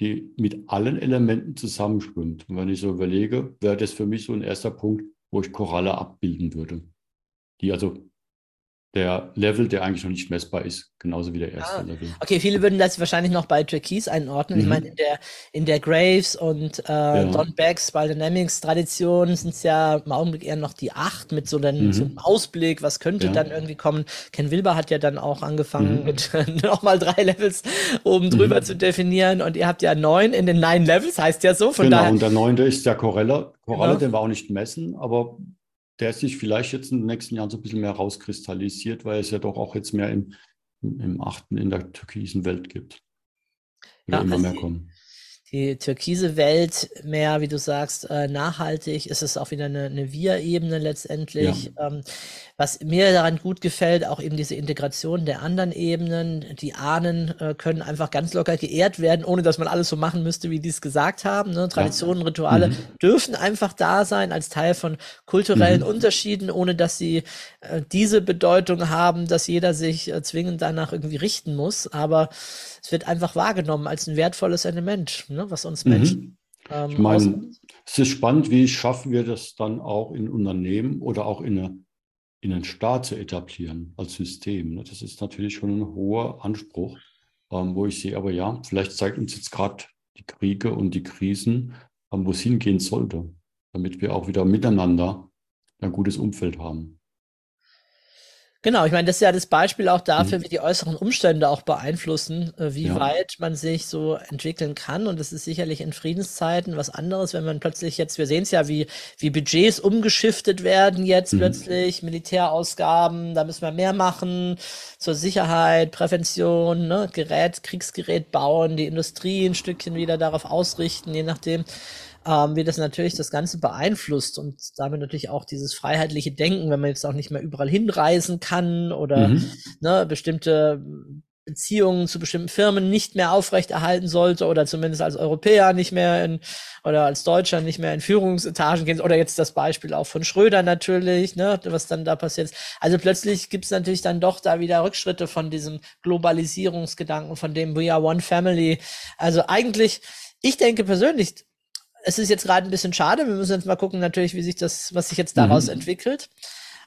die mit allen Elementen zusammenschwimmt. Und wenn ich so überlege, wäre das für mich so ein erster Punkt, wo ich Koralle abbilden würde. Die also der Level, der eigentlich noch nicht messbar ist, genauso wie der erste ah, Level. Okay, viele würden das wahrscheinlich noch bei Türkis einordnen. Mhm. Ich meine, in der, in der Graves und äh, ja. Don Becks Biodynamics Tradition sind es ja im Augenblick eher noch die acht mit so, den, mhm. so einem Ausblick, was könnte ja. dann irgendwie kommen. Ken Wilber hat ja dann auch angefangen, mhm. mit nochmal drei Levels oben drüber mhm. zu definieren und ihr habt ja neun in den nine Levels, heißt ja so. Von genau, daher, und der neunte ist der Koralle. Koralle, genau. den wir auch nicht messen, aber der sich vielleicht jetzt in den nächsten Jahren so ein bisschen mehr rauskristallisiert, weil es ja doch auch jetzt mehr im, im achten in der türkisen Welt gibt. Ja, immer mehr kommen die türkise Welt mehr, wie du sagst, äh, nachhaltig, ist es auch wieder eine, eine Wir-Ebene letztendlich. Ja. Ähm, was mir daran gut gefällt, auch eben diese Integration der anderen Ebenen. Die Ahnen äh, können einfach ganz locker geehrt werden, ohne dass man alles so machen müsste, wie die es gesagt haben. Ne? Traditionen, Rituale mhm. dürfen einfach da sein als Teil von kulturellen mhm. Unterschieden, ohne dass sie äh, diese Bedeutung haben, dass jeder sich zwingend danach irgendwie richten muss. Aber es wird einfach wahrgenommen als ein wertvolles Element, ne, was uns Menschen. Mhm. Ähm, ich meine, es ist spannend, wie schaffen wir das dann auch in Unternehmen oder auch in, eine, in einen Staat zu etablieren als System. Ne? Das ist natürlich schon ein hoher Anspruch, ähm, wo ich sehe, aber ja, vielleicht zeigt uns jetzt gerade die Kriege und die Krisen, ähm, wo es hingehen sollte, damit wir auch wieder miteinander ein gutes Umfeld haben. Genau, ich meine, das ist ja das Beispiel auch dafür, mhm. wie die äußeren Umstände auch beeinflussen, äh, wie ja. weit man sich so entwickeln kann. Und das ist sicherlich in Friedenszeiten was anderes, wenn man plötzlich jetzt, wir sehen es ja, wie, wie Budgets umgeschiftet werden jetzt mhm. plötzlich, Militärausgaben, da müssen wir mehr machen zur Sicherheit, Prävention, ne, Gerät, Kriegsgerät bauen, die Industrie ein Stückchen wieder darauf ausrichten, je nachdem ähm, wie das natürlich das Ganze beeinflusst und damit natürlich auch dieses freiheitliche Denken, wenn man jetzt auch nicht mehr überall hinreisen kann oder mhm. ne, bestimmte Beziehungen zu bestimmten Firmen nicht mehr aufrechterhalten sollte oder zumindest als Europäer nicht mehr in oder als Deutscher nicht mehr in Führungsetagen gehen oder jetzt das Beispiel auch von Schröder natürlich, ne, was dann da passiert ist. Also plötzlich gibt es natürlich dann doch da wieder Rückschritte von diesem Globalisierungsgedanken, von dem We are one family. Also eigentlich ich denke persönlich, es ist jetzt gerade ein bisschen schade. Wir müssen jetzt mal gucken, natürlich, wie sich das, was sich jetzt daraus mhm. entwickelt.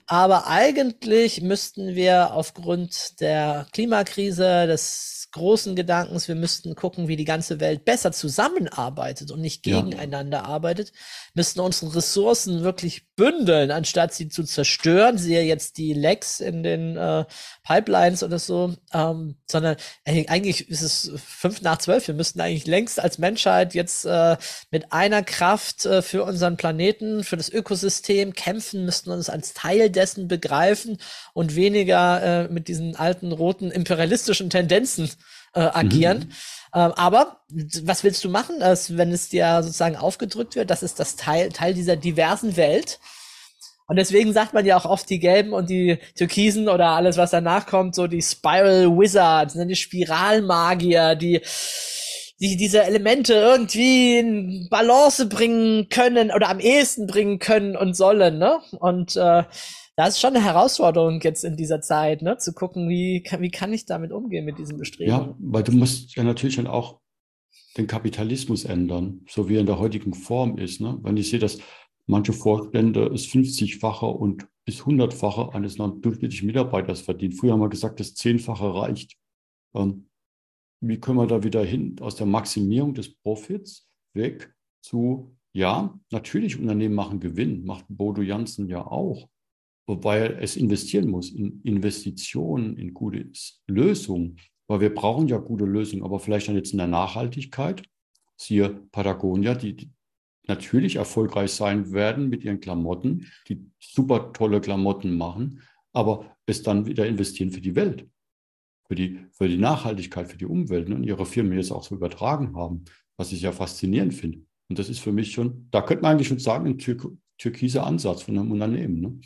Aber eigentlich müssten wir aufgrund der Klimakrise, des großen Gedankens, wir müssten gucken, wie die ganze Welt besser zusammenarbeitet und nicht gegeneinander ja. arbeitet, müssten unsere Ressourcen wirklich bündeln, anstatt sie zu zerstören. Siehe jetzt die Lecks in den äh, Pipelines oder so, ähm, sondern äh, eigentlich ist es fünf nach zwölf. Wir müssten eigentlich längst als Menschheit jetzt äh, mit einer Kraft äh, für unseren Planeten, für das Ökosystem kämpfen, müssten uns als Teil dessen begreifen und weniger äh, mit diesen alten roten imperialistischen Tendenzen äh, agieren. Mhm. Ähm, aber was willst du machen, als wenn es dir sozusagen aufgedrückt wird? Das ist das Teil, Teil dieser diversen Welt. Und deswegen sagt man ja auch oft die Gelben und die Türkisen oder alles, was danach kommt, so die Spiral Wizards, ne, die Spiralmagier, die, die diese Elemente irgendwie in Balance bringen können oder am ehesten bringen können und sollen, ne? Und äh, das ist schon eine Herausforderung jetzt in dieser Zeit, ne? zu gucken, wie, wie kann ich damit umgehen mit diesen Bestrebungen. Ja, weil du musst ja natürlich dann auch den Kapitalismus ändern, so wie er in der heutigen Form ist. Ne? Wenn ich sehe, dass manche Vorstände es 50-fache und bis 100-fache eines durchschnittlichen Mitarbeiters verdienen. Früher haben wir gesagt, das Zehnfache reicht. Ähm, wie können wir da wieder hin aus der Maximierung des Profits weg zu, ja, natürlich Unternehmen machen Gewinn, macht Bodo Jansen ja auch wobei es investieren muss in Investitionen, in gute Lösungen, weil wir brauchen ja gute Lösungen, aber vielleicht dann jetzt in der Nachhaltigkeit, siehe Patagonia, die natürlich erfolgreich sein werden mit ihren Klamotten, die super tolle Klamotten machen, aber es dann wieder investieren für die Welt, für die, für die Nachhaltigkeit, für die Umwelt ne, und ihre Firmen jetzt auch so übertragen haben, was ich ja faszinierend finde. Und das ist für mich schon, da könnte man eigentlich schon sagen, ein Tür türkiser Ansatz von einem Unternehmen. Ne?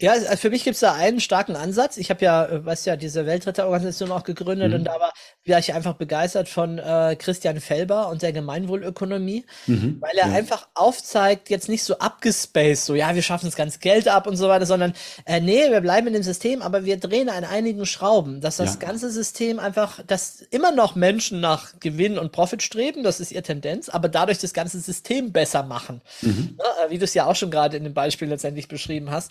Ja, also für mich gibt es da einen starken Ansatz. Ich habe ja, äh, weißt ja, diese Weltretterorganisation auch gegründet mhm. und da war, war ich einfach begeistert von äh, Christian Felber und der Gemeinwohlökonomie, mhm. weil er ja. einfach aufzeigt, jetzt nicht so abgespaced, so ja, wir schaffen das ganze Geld ab und so weiter, sondern äh, nee, wir bleiben in dem System, aber wir drehen an einigen Schrauben, dass das ja. ganze System einfach, dass immer noch Menschen nach Gewinn und Profit streben, das ist ihr Tendenz, aber dadurch das ganze System besser machen. Mhm. Ja, wie du es ja auch schon gerade in dem Beispiel letztendlich beschrieben hast.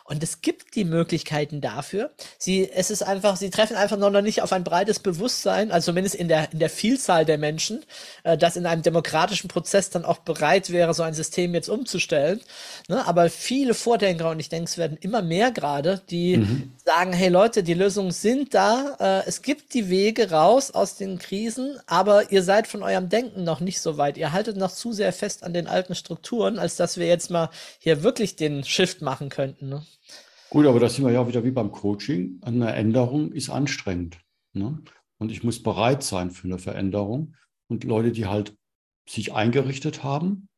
Und es gibt die Möglichkeiten dafür. Sie, es ist einfach, sie treffen einfach noch nicht auf ein breites Bewusstsein, also zumindest in der, in der Vielzahl der Menschen, äh, das in einem demokratischen Prozess dann auch bereit wäre, so ein System jetzt umzustellen. Ne? Aber viele Vordenker, und ich denke, es werden immer mehr gerade, die mhm. sagen, hey Leute, die Lösungen sind da, äh, es gibt die Wege raus aus den Krisen, aber ihr seid von eurem Denken noch nicht so weit. Ihr haltet noch zu sehr fest an den alten Strukturen, als dass wir jetzt mal hier wirklich den Shift machen könnten. Ne? Gut, aber da sind wir ja wieder wie beim Coaching. Eine Änderung ist anstrengend. Ne? Und ich muss bereit sein für eine Veränderung. Und Leute, die halt sich eingerichtet haben,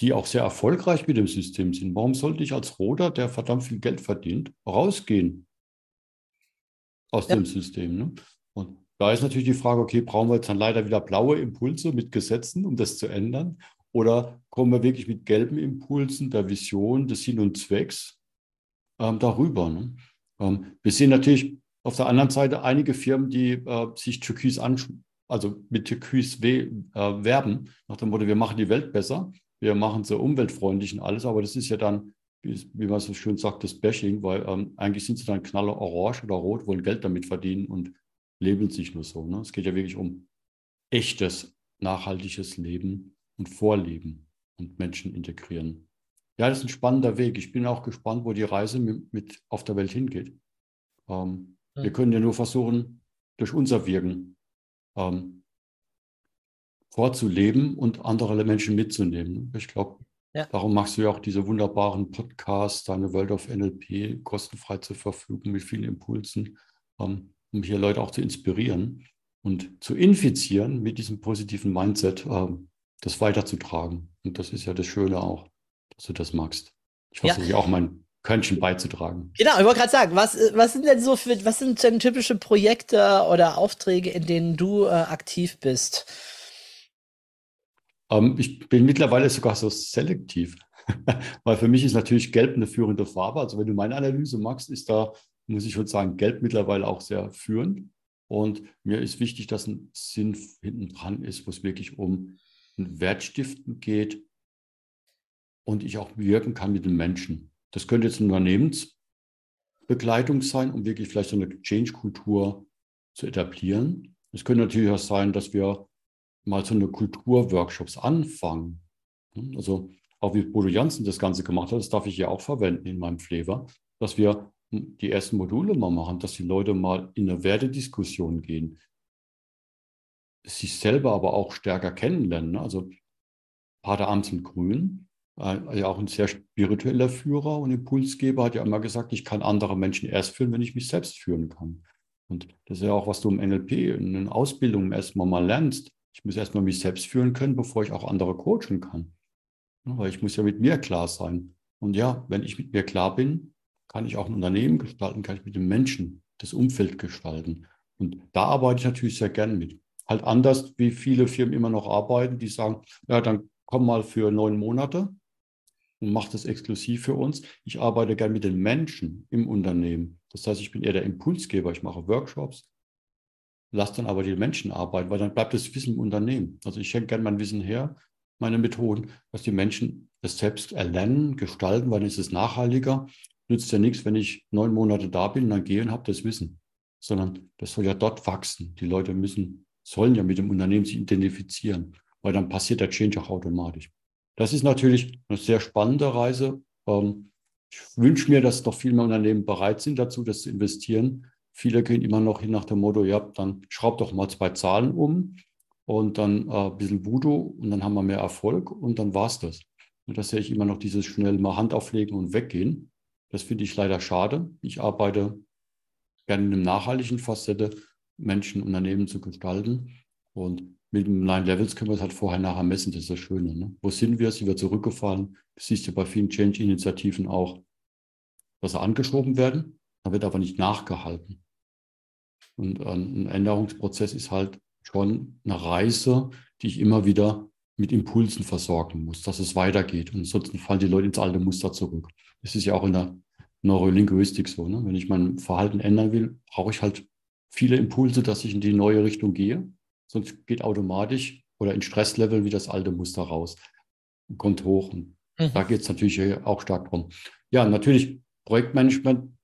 die auch sehr erfolgreich mit dem System sind. Warum sollte ich als Roder, der verdammt viel Geld verdient, rausgehen aus ja. dem System? Ne? Und da ist natürlich die Frage, okay, brauchen wir jetzt dann leider wieder blaue Impulse mit Gesetzen, um das zu ändern? Oder kommen wir wirklich mit gelben Impulsen der Vision, des Sinn und Zwecks ähm, darüber? Ne? Ähm, wir sehen natürlich auf der anderen Seite einige Firmen, die äh, sich Türkis an, also mit Türkis äh, werben, nach dem Motto, wir machen die Welt besser, wir machen sie umweltfreundlich und alles, aber das ist ja dann, wie, wie man so schön sagt, das Bashing, weil ähm, eigentlich sind sie dann knaller orange oder rot, wollen Geld damit verdienen und labeln sich nur so. Ne? Es geht ja wirklich um echtes, nachhaltiges Leben und Vorleben und Menschen integrieren. Ja, das ist ein spannender Weg. Ich bin auch gespannt, wo die Reise mit, mit auf der Welt hingeht. Ähm, ja. Wir können ja nur versuchen, durch unser Wirken ähm, vorzuleben und andere Menschen mitzunehmen. Ich glaube, ja. darum machst du ja auch diese wunderbaren Podcasts, deine World of NLP kostenfrei zur Verfügung mit vielen Impulsen, ähm, um hier Leute auch zu inspirieren und zu infizieren mit diesem positiven Mindset, ähm, das weiterzutragen. Und das ist ja das Schöne auch, dass du das magst. Ich versuche ja. auch mein Körnchen beizutragen. Genau, ich wollte gerade sagen, was, was sind denn so für, was sind denn typische Projekte oder Aufträge, in denen du äh, aktiv bist? Ähm, ich bin mittlerweile sogar so selektiv, weil für mich ist natürlich Gelb eine führende Farbe. Also wenn du meine Analyse magst, ist da, muss ich schon sagen, Gelb mittlerweile auch sehr führend. Und mir ist wichtig, dass ein Sinn hinten dran ist, wo es wirklich um ein Wertstiften geht und ich auch wirken kann mit den Menschen. Das könnte jetzt eine Unternehmensbegleitung sein, um wirklich vielleicht so eine Change-Kultur zu etablieren. Es könnte natürlich auch sein, dass wir mal so eine Kulturworkshops anfangen. Also auch wie Bodo Jansen das Ganze gemacht hat, das darf ich ja auch verwenden in meinem Flavor, dass wir die ersten Module mal machen, dass die Leute mal in eine Wertediskussion gehen, sich selber aber auch stärker kennenlernen. Ne? Also Pater Amsen Grün, äh, ja auch ein sehr spiritueller Führer und Impulsgeber, hat ja immer gesagt, ich kann andere Menschen erst führen, wenn ich mich selbst führen kann. Und das ist ja auch, was du im NLP in den Ausbildungen erstmal mal lernst. Ich muss erstmal mich selbst führen können, bevor ich auch andere coachen kann. Weil ich muss ja mit mir klar sein. Und ja, wenn ich mit mir klar bin, kann ich auch ein Unternehmen gestalten, kann ich mit den Menschen das Umfeld gestalten. Und da arbeite ich natürlich sehr gern mit. Halt anders, wie viele Firmen immer noch arbeiten, die sagen, ja, dann komm mal für neun Monate und mach das exklusiv für uns. Ich arbeite gern mit den Menschen im Unternehmen. Das heißt, ich bin eher der Impulsgeber. Ich mache Workshops, lasse dann aber die Menschen arbeiten, weil dann bleibt das Wissen im Unternehmen. Also ich schenke gern mein Wissen her, meine Methoden, dass die Menschen das selbst erlernen, gestalten, weil dann ist es nachhaltiger nützt ja nichts, wenn ich neun Monate da bin, dann gehe und habe das Wissen, sondern das soll ja dort wachsen. Die Leute müssen, sollen ja mit dem Unternehmen sich identifizieren, weil dann passiert der Change auch automatisch. Das ist natürlich eine sehr spannende Reise. Ähm, ich wünsche mir, dass doch viel mehr Unternehmen bereit sind dazu, das zu investieren. Viele gehen immer noch hin nach dem Motto, ja, dann schraub doch mal zwei Zahlen um und dann äh, ein bisschen Voodoo und dann haben wir mehr Erfolg und dann war es das. Und da sehe ich immer noch dieses schnell mal Hand auflegen und weggehen. Das finde ich leider schade. Ich arbeite gerne in einem nachhaltigen Facette, Menschen, Unternehmen zu gestalten. Und mit dem Nine Levels können wir es halt vorher nachher messen, das ist das Schöne. Ne? Wo sind wir? Sind wir zurückgefallen? Das siehst du bei vielen Change-Initiativen auch, dass sie angeschoben werden, da wird aber nicht nachgehalten. Und ein Änderungsprozess ist halt schon eine Reise, die ich immer wieder mit Impulsen versorgen muss, dass es weitergeht. Und ansonsten fallen die Leute ins alte Muster zurück. Das ist ja auch in der Neurolinguistik so. Ne? Wenn ich mein Verhalten ändern will, brauche ich halt viele Impulse, dass ich in die neue Richtung gehe. Sonst geht automatisch oder in Stressleveln wie das alte Muster raus und kommt hoch. Und mhm. da geht es natürlich auch stark drum. Ja, natürlich Projektmanagement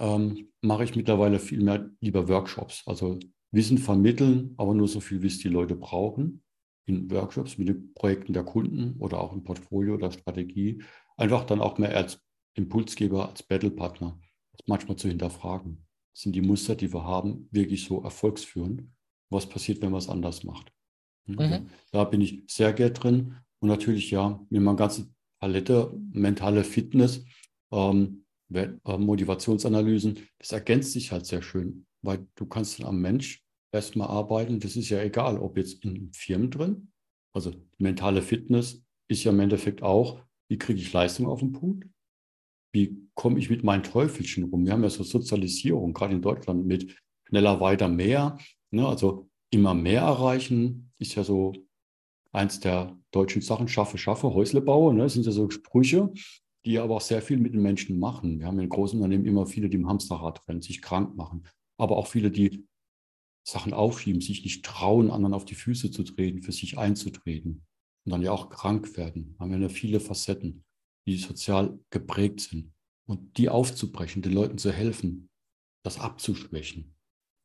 ähm, mache ich mittlerweile viel mehr lieber Workshops. Also Wissen vermitteln, aber nur so viel, wie es die Leute brauchen. In Workshops mit den Projekten der Kunden oder auch im Portfolio oder Strategie einfach dann auch mehr als Impulsgeber, als Battlepartner, manchmal zu hinterfragen. Sind die Muster, die wir haben, wirklich so erfolgsführend? Was passiert, wenn man es anders macht? Hm, mhm. Da bin ich sehr gern drin. Und natürlich, ja, mit meiner ganzen Palette, mentale Fitness, ähm, äh, Motivationsanalysen, das ergänzt sich halt sehr schön, weil du kannst dann am Mensch erstmal arbeiten. Das ist ja egal, ob jetzt in Firmen drin, also mentale Fitness ist ja im Endeffekt auch, wie kriege ich Leistung auf den Punkt? Wie komme ich mit meinen Teufelchen rum? Wir haben ja so Sozialisierung, gerade in Deutschland, mit schneller, weiter, mehr. Ne? Also immer mehr erreichen ist ja so eins der deutschen Sachen. Schaffe, schaffe, Häusle baue. Ne? Das sind ja so Sprüche, die aber auch sehr viel mit den Menschen machen. Wir haben in großen Unternehmen immer viele, die im Hamsterrad rennen, sich krank machen. Aber auch viele, die Sachen aufschieben, sich nicht trauen, anderen auf die Füße zu treten, für sich einzutreten und dann ja auch krank werden. Haben wir ja viele Facetten, die sozial geprägt sind. Und die aufzubrechen, den Leuten zu helfen, das abzuschwächen,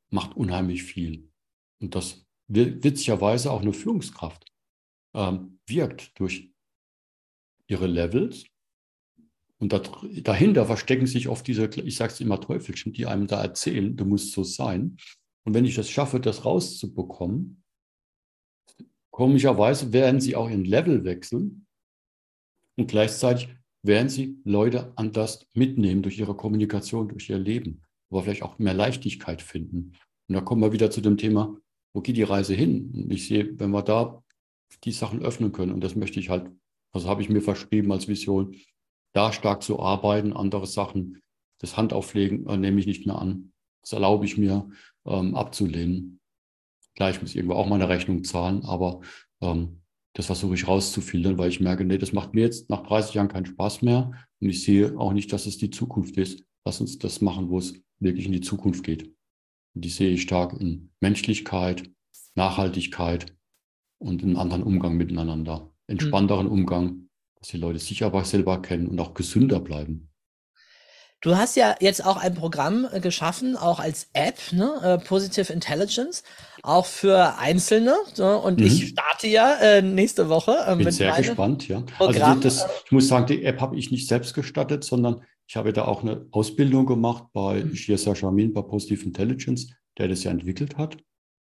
macht unheimlich viel. Und das witzigerweise auch eine Führungskraft ähm, wirkt durch ihre Levels. Und dahinter verstecken sich oft diese, ich sage es immer, Teufelchen, die einem da erzählen, du musst so sein. Und wenn ich es schaffe, das rauszubekommen, Komischerweise werden sie auch ihren Level wechseln und gleichzeitig werden sie Leute anders mitnehmen durch ihre Kommunikation, durch ihr Leben, aber vielleicht auch mehr Leichtigkeit finden. Und da kommen wir wieder zu dem Thema, wo geht die Reise hin? Und ich sehe, wenn wir da die Sachen öffnen können, und das möchte ich halt, also habe ich mir verschrieben als Vision, da stark zu arbeiten, andere Sachen, das Handauflegen äh, nehme ich nicht mehr an. Das erlaube ich mir ähm, abzulehnen. Klar, ich muss irgendwo auch meine Rechnung zahlen, aber ähm, das versuche ich rauszufiltern, weil ich merke, nee, das macht mir jetzt nach 30 Jahren keinen Spaß mehr und ich sehe auch nicht, dass es die Zukunft ist. Lass uns das machen, wo es wirklich in die Zukunft geht. Und die sehe ich stark in Menschlichkeit, Nachhaltigkeit und einen anderen Umgang miteinander. Entspannteren mhm. Umgang, dass die Leute sich aber selber kennen und auch gesünder bleiben. Du hast ja jetzt auch ein Programm äh, geschaffen, auch als App, ne? Äh, Positive Intelligence, auch für Einzelne. So, und mhm. ich starte ja äh, nächste Woche. Äh, Bin sehr gespannt, ja. Also Programm. Also das, ich muss sagen, die App habe ich nicht selbst gestartet, sondern ich habe da auch eine Ausbildung gemacht bei mhm. Shirsa Shamin bei Positive Intelligence, der das ja entwickelt hat.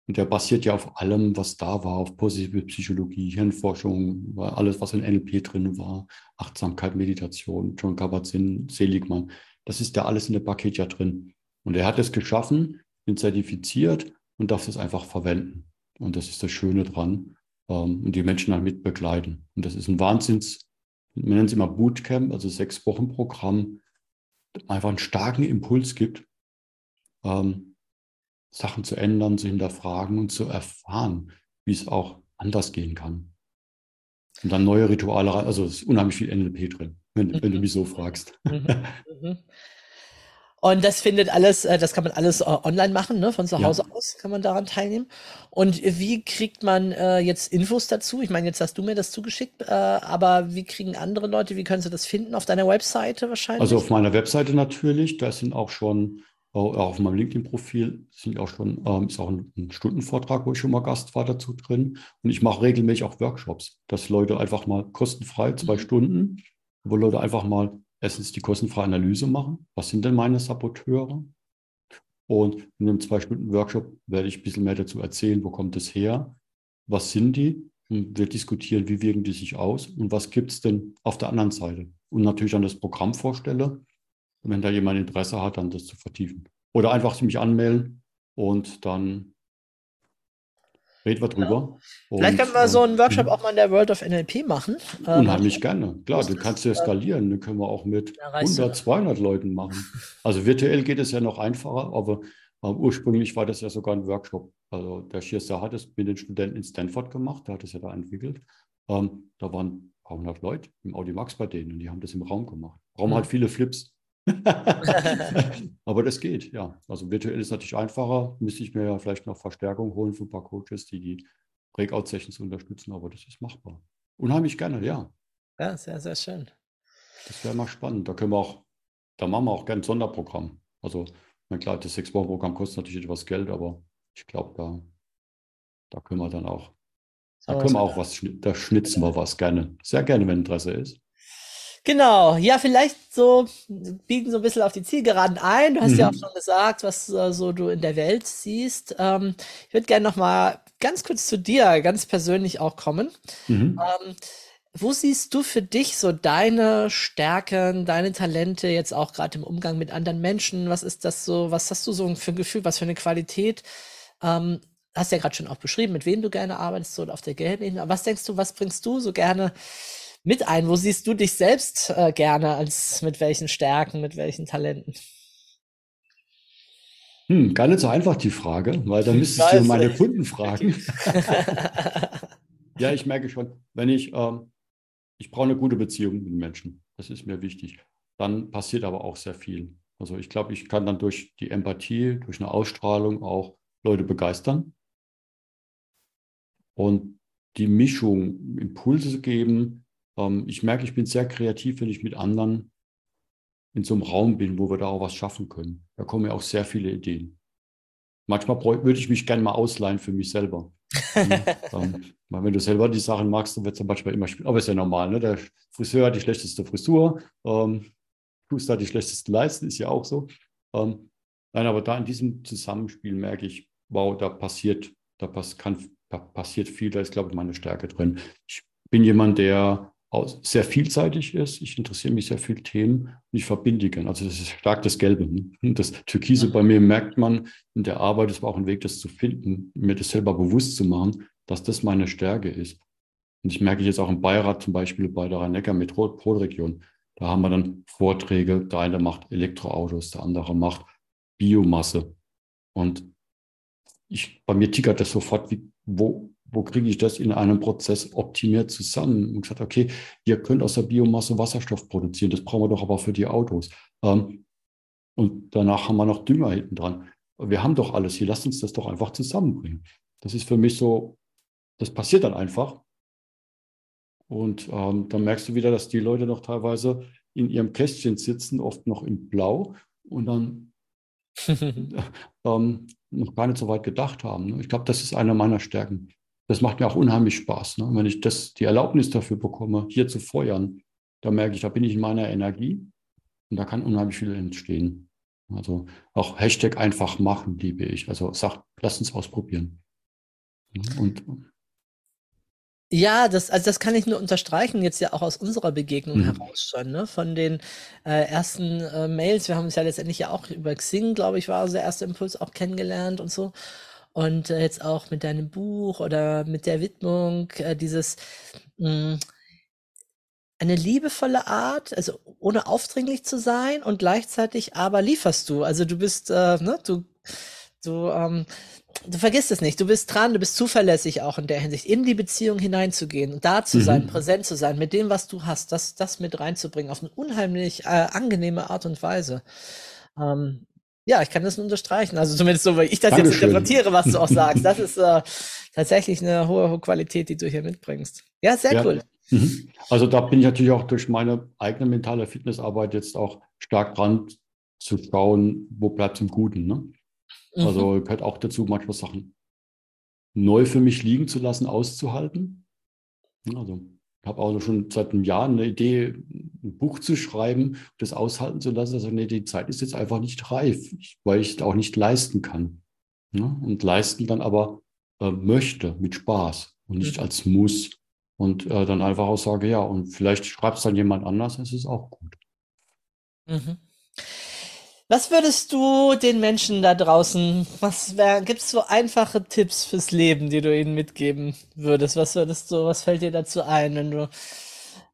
Und der basiert ja auf allem, was da war, auf positive Psychologie, Hirnforschung, alles, was in NLP drin war, Achtsamkeit, Meditation, John Kabat-Zinn, Seligmann. Das ist ja alles in der Paket ja drin. Und er hat es geschaffen, bin zertifiziert und darf es einfach verwenden. Und das ist das Schöne dran. Ähm, und die Menschen damit begleiten. Und das ist ein Wahnsinns, wir nennen es immer Bootcamp, also sechs Wochen Programm, einfach einen starken Impuls gibt, ähm, Sachen zu ändern, zu hinterfragen und zu erfahren, wie es auch anders gehen kann. Und dann neue Rituale, also es ist unheimlich viel NLP drin wenn, mhm. wenn du mich so fragst. Mhm. Mhm. Und das findet alles, äh, das kann man alles äh, online machen, ne? von zu Hause ja. aus kann man daran teilnehmen. Und wie kriegt man äh, jetzt Infos dazu? Ich meine, jetzt hast du mir das zugeschickt, aber wie kriegen andere Leute, wie können sie das finden? Auf deiner Webseite wahrscheinlich? Also auf meiner Webseite natürlich, da sind auch schon, auch auf meinem LinkedIn-Profil sind auch schon, ähm, ist auch ein, ein, Stundenvortrag, wo ich schon mal Gast war dazu drin. Und ich mache regelmäßig auch Workshops, dass Leute einfach mal kostenfrei zwei mhm. Stunden wo Leute einfach mal erstens die kostenfreie Analyse machen. Was sind denn meine Saboteure? Und in einem zwei Stunden Workshop werde ich ein bisschen mehr dazu erzählen, wo kommt es her? Was sind die? Und wir diskutieren, wie wirken die sich aus und was gibt es denn auf der anderen Seite? Und natürlich dann das Programm vorstelle. Wenn da jemand Interesse hat, dann das zu vertiefen. Oder einfach mich anmelden und dann Reden wir drüber. Ja. Vielleicht können wir so einen Workshop auch mal in der World of NLP machen. Unheimlich ähm, gerne. Klar, du kannst ja skalieren. Den können wir auch mit 100, 200 Leuten machen. Also virtuell geht es ja noch einfacher, aber äh, ursprünglich war das ja sogar ein Workshop. Also der Schirster hat es mit den Studenten in Stanford gemacht, der hat es ja da entwickelt. Ähm, da waren ein paar hundert Leute im Audimax bei denen und die haben das im Raum gemacht. Raum mhm. hat viele Flips. Aber das geht, ja. Also virtuell ist natürlich einfacher. Müsste ich mir ja vielleicht noch Verstärkung holen für ein paar Coaches, die die Breakout-Sessions unterstützen, aber das ist machbar. Unheimlich gerne, ja. Ja, sehr, sehr schön. Das wäre mal spannend. Da können wir auch, da machen wir auch gerne ein Sonderprogramm. Also, na klar, das Sechs-Wochen-Programm kostet natürlich etwas Geld, aber ich glaube, da, da können wir dann auch, da können wir auch was, da schnitzen wir was gerne. Sehr gerne, wenn Interesse ist. Genau, ja, vielleicht so biegen so ein bisschen auf die Zielgeraden ein. Du hast mhm. ja auch schon gesagt, was äh, so du in der Welt siehst. Ähm, ich würde gerne noch mal ganz kurz zu dir, ganz persönlich auch kommen. Mhm. Ähm, wo siehst du für dich so deine Stärken, deine Talente jetzt auch gerade im Umgang mit anderen Menschen? Was ist das so? Was hast du so für ein Gefühl? Was für eine Qualität? Ähm, hast ja gerade schon auch beschrieben, mit wem du gerne arbeitest, so auf der Gelbebene. Was denkst du, was bringst du so gerne mit ein. Wo siehst du dich selbst äh, gerne als mit welchen Stärken, mit welchen Talenten? Hm, gar nicht so einfach die Frage, weil da müsstest du meine Kunden fragen. ja, ich merke schon, wenn ich, ähm, ich brauche eine gute Beziehung mit Menschen. Das ist mir wichtig. Dann passiert aber auch sehr viel. Also ich glaube, ich kann dann durch die Empathie, durch eine Ausstrahlung auch Leute begeistern. Und die Mischung, Impulse geben, ähm, ich merke, ich bin sehr kreativ, wenn ich mit anderen in so einem Raum bin, wo wir da auch was schaffen können. Da kommen ja auch sehr viele Ideen. Manchmal würde ich mich gerne mal ausleihen für mich selber. ähm, weil wenn du selber die Sachen magst, dann wird es ja manchmal immer spielen. Aber ist ja normal, ne? Der Friseur hat die schlechteste Frisur, ähm, Schuster hat die schlechtesten Leisten, ist ja auch so. Ähm, nein, aber da in diesem Zusammenspiel merke ich, wow, da passiert, da, pass, kann, da passiert viel, da ist, glaube ich, meine Stärke drin. Ich bin jemand, der sehr vielseitig ist. Ich interessiere mich sehr für Themen und ich verbinde gerne. Also das ist stark das Gelbe. Ne? Das Türkise bei mir merkt man in der Arbeit, es war auch ein Weg, das zu finden, mir das selber bewusst zu machen, dass das meine Stärke ist. Und ich merke jetzt auch im Beirat zum Beispiel bei der Rhein-Neckar-Metropolregion, da haben wir dann Vorträge, der eine macht Elektroautos, der andere macht Biomasse. Und ich, bei mir tickert das sofort, wie, wo, wo kriege ich das in einem Prozess optimiert zusammen? Und gesagt, okay, ihr könnt aus der Biomasse Wasserstoff produzieren, das brauchen wir doch aber für die Autos. Ähm, und danach haben wir noch Dünger hinten dran. wir haben doch alles hier, lasst uns das doch einfach zusammenbringen. Das ist für mich so, das passiert dann einfach. Und ähm, dann merkst du wieder, dass die Leute noch teilweise in ihrem Kästchen sitzen, oft noch in Blau und dann ähm, noch gar nicht so weit gedacht haben. Ne? Ich glaube, das ist eine meiner Stärken. Das macht mir auch unheimlich Spaß. Ne? Wenn ich das, die Erlaubnis dafür bekomme, hier zu feuern, da merke ich, da bin ich in meiner Energie und da kann unheimlich viel entstehen. Also auch Hashtag einfach machen, liebe ich. Also sag, lass uns ausprobieren. Und ja, das, also das kann ich nur unterstreichen, jetzt ja auch aus unserer Begegnung mhm. heraus schon, ne? Von den äh, ersten äh, Mails. Wir haben uns ja letztendlich ja auch über Xing, glaube ich, war unser erster Impuls auch kennengelernt und so. Und äh, jetzt auch mit deinem Buch oder mit der Widmung, äh, dieses mh, hm, eine liebevolle Art, also ohne aufdringlich zu sein und gleichzeitig aber lieferst du. Also du bist, äh, ne, du, du, ähm, du vergisst es nicht. Du bist dran, du bist zuverlässig auch in der Hinsicht, in die Beziehung hineinzugehen und da zu mhm. sein, präsent zu sein, mit dem, was du hast, das, das mit reinzubringen, auf eine unheimlich äh, angenehme Art und Weise. Ähm, ja, ich kann das nur unterstreichen. Also zumindest so, weil ich das Dankeschön. jetzt interpretiere, was du auch sagst. Das ist äh, tatsächlich eine hohe, hohe Qualität, die du hier mitbringst. Ja, sehr ja. cool. Mhm. Also da bin ich natürlich auch durch meine eigene mentale Fitnessarbeit jetzt auch stark dran zu schauen, wo bleibt es im Guten. Ne? Mhm. Also gehört auch dazu, manchmal Sachen neu für mich liegen zu lassen, auszuhalten. Also habe auch schon seit einem Jahr eine Idee, ein Buch zu schreiben, das aushalten zu lassen. Also nee, die Zeit ist jetzt einfach nicht reif, weil ich es auch nicht leisten kann. Ja? Und leisten dann aber äh, möchte mit Spaß und nicht mhm. als Muss. Und äh, dann einfach auch sage, ja, und vielleicht schreibt es dann jemand anders, es ist auch gut. Mhm. Was würdest du den Menschen da draußen, was gibt es so einfache Tipps fürs Leben, die du ihnen mitgeben würdest? Was würdest du, was fällt dir dazu ein, wenn du,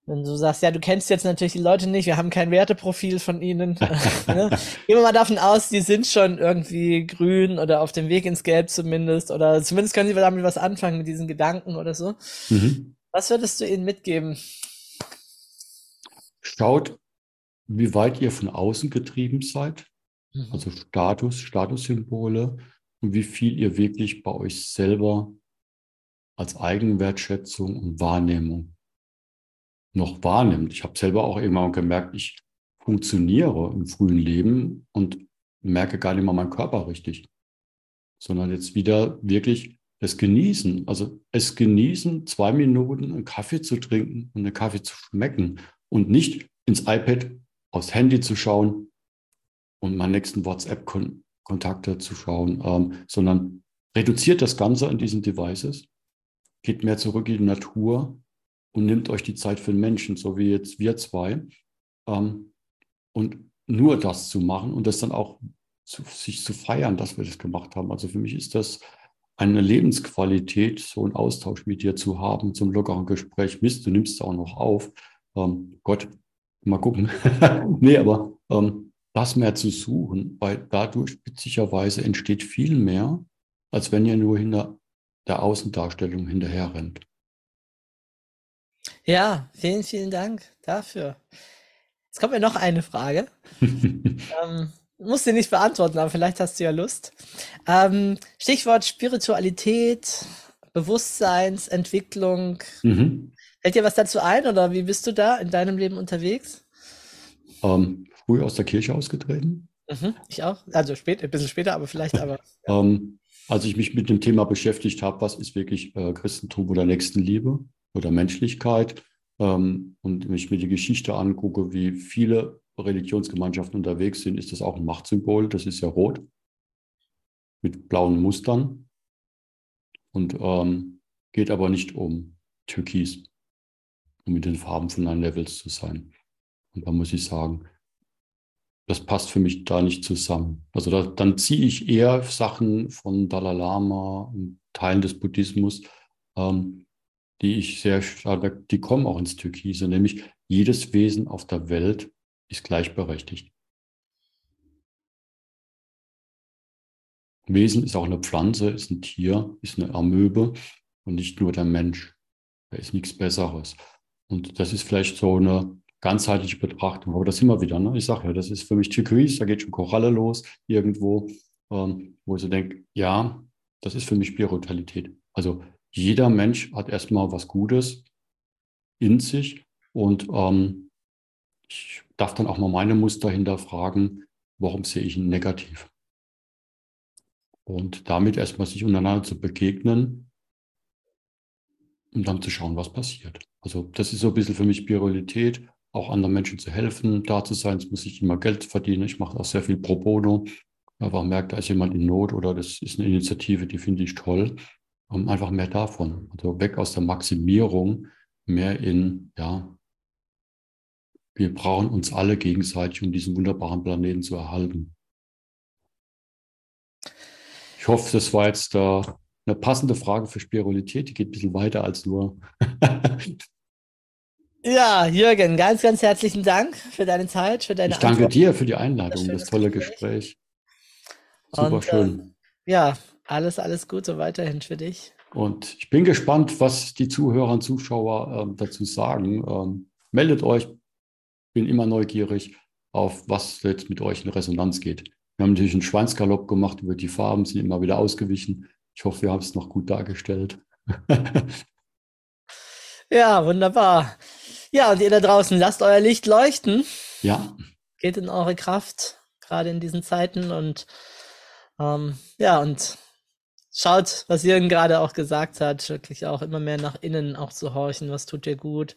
wenn du sagst, ja, du kennst jetzt natürlich die Leute nicht, wir haben kein Werteprofil von ihnen. ne? Gehen wir mal davon aus, die sind schon irgendwie grün oder auf dem Weg ins Gelb zumindest, oder zumindest können sie damit was anfangen mit diesen Gedanken oder so. Mhm. Was würdest du ihnen mitgeben? Schaut wie weit ihr von außen getrieben seid, mhm. also Status, Statussymbole und wie viel ihr wirklich bei euch selber als Eigenwertschätzung und Wahrnehmung noch wahrnimmt. Ich habe selber auch immer gemerkt, ich funktioniere im frühen Leben und merke gar nicht mal meinen Körper richtig, sondern jetzt wieder wirklich das Genießen, also es genießen, zwei Minuten einen Kaffee zu trinken und einen Kaffee zu schmecken und nicht ins iPad aufs Handy zu schauen und meine nächsten WhatsApp-Kontakte zu schauen, ähm, sondern reduziert das Ganze an diesen Devices, geht mehr zurück in die Natur und nimmt euch die Zeit für den Menschen, so wie jetzt wir zwei. Ähm, und nur das zu machen und das dann auch zu, sich zu feiern, dass wir das gemacht haben. Also für mich ist das eine Lebensqualität, so einen Austausch mit dir zu haben, zum lockeren Gespräch. Mist, du nimmst es auch noch auf. Ähm, Gott, Mal gucken. nee, aber ähm, das mehr zu suchen, weil dadurch spitzigerweise entsteht viel mehr, als wenn ihr nur hinter der Außendarstellung hinterher rennt. Ja, vielen, vielen Dank dafür. Jetzt kommt mir noch eine Frage. ähm, musst du nicht beantworten, aber vielleicht hast du ja Lust. Ähm, Stichwort Spiritualität, Bewusstseinsentwicklung. Mhm. Fällt dir was dazu ein oder wie bist du da in deinem Leben unterwegs? Ähm, früh aus der Kirche ausgetreten. Mhm, ich auch. Also spät, ein bisschen später, aber vielleicht aber. Ja. ähm, als ich mich mit dem Thema beschäftigt habe, was ist wirklich äh, Christentum oder Nächstenliebe oder Menschlichkeit ähm, und mich mir die Geschichte angucke, wie viele Religionsgemeinschaften unterwegs sind, ist das auch ein Machtsymbol. Das ist ja rot mit blauen Mustern und ähm, geht aber nicht um Türkis um mit den Farben von Nine Levels zu sein. Und da muss ich sagen, das passt für mich da nicht zusammen. Also da, dann ziehe ich eher Sachen von Dalai Lama und Teilen des Buddhismus, ähm, die ich sehr stark, die kommen auch ins Türkise, nämlich jedes Wesen auf der Welt ist gleichberechtigt. Wesen ist auch eine Pflanze, ist ein Tier, ist eine Amöbe und nicht nur der Mensch. Da ist nichts Besseres. Und das ist vielleicht so eine ganzheitliche Betrachtung. Aber das immer wieder. Ne? Ich sage ja, das ist für mich Türkis, da geht schon Koralle los irgendwo. ähm, wo ich so denke, ja, das ist für mich Spiritualität. Also jeder Mensch hat erstmal was Gutes in sich und ähm, ich darf dann auch mal meine Muster hinterfragen, warum sehe ich ihn negativ? Und damit erstmal sich untereinander zu begegnen und dann zu schauen, was passiert. Also das ist so ein bisschen für mich Spiritualität, auch anderen Menschen zu helfen, da zu sein. Es muss ich immer Geld verdienen. Ich mache auch sehr viel pro bono. Einfach merkt, da ist jemand in Not oder das ist eine Initiative, die finde ich toll. Um einfach mehr davon. Also weg aus der Maximierung, mehr in, ja, wir brauchen uns alle gegenseitig, um diesen wunderbaren Planeten zu erhalten. Ich hoffe, das war jetzt uh, eine passende Frage für Spiritualität. Die geht ein bisschen weiter als nur. ja, Jürgen, ganz, ganz herzlichen Dank für deine Zeit, für deine Ich danke Antwort. dir für die Einladung, das, das tolle Gespräch. Gespräch. Super Und, schön. Äh, ja, alles, alles Gute weiterhin für dich. Und ich bin gespannt, was die Zuhörer und Zuschauer äh, dazu sagen. Ähm, meldet euch, bin immer neugierig auf, was jetzt mit euch in Resonanz geht. Wir haben natürlich einen Schweinsgalopp gemacht über die Farben, sind immer wieder ausgewichen. Ich hoffe, wir haben es noch gut dargestellt. ja, wunderbar. Ja, und ihr da draußen, lasst euer Licht leuchten. Ja. Geht in eure Kraft, gerade in diesen Zeiten. Und ähm, ja, und schaut, was Jürgen gerade auch gesagt hat, wirklich auch immer mehr nach innen auch zu horchen, was tut dir gut,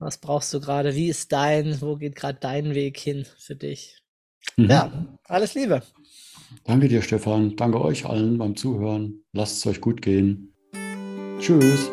was brauchst du gerade, wie ist dein, wo geht gerade dein Weg hin für dich. Mhm. Ja, alles Liebe. Danke dir, Stefan. Danke euch allen beim Zuhören. Lasst es euch gut gehen. Tschüss.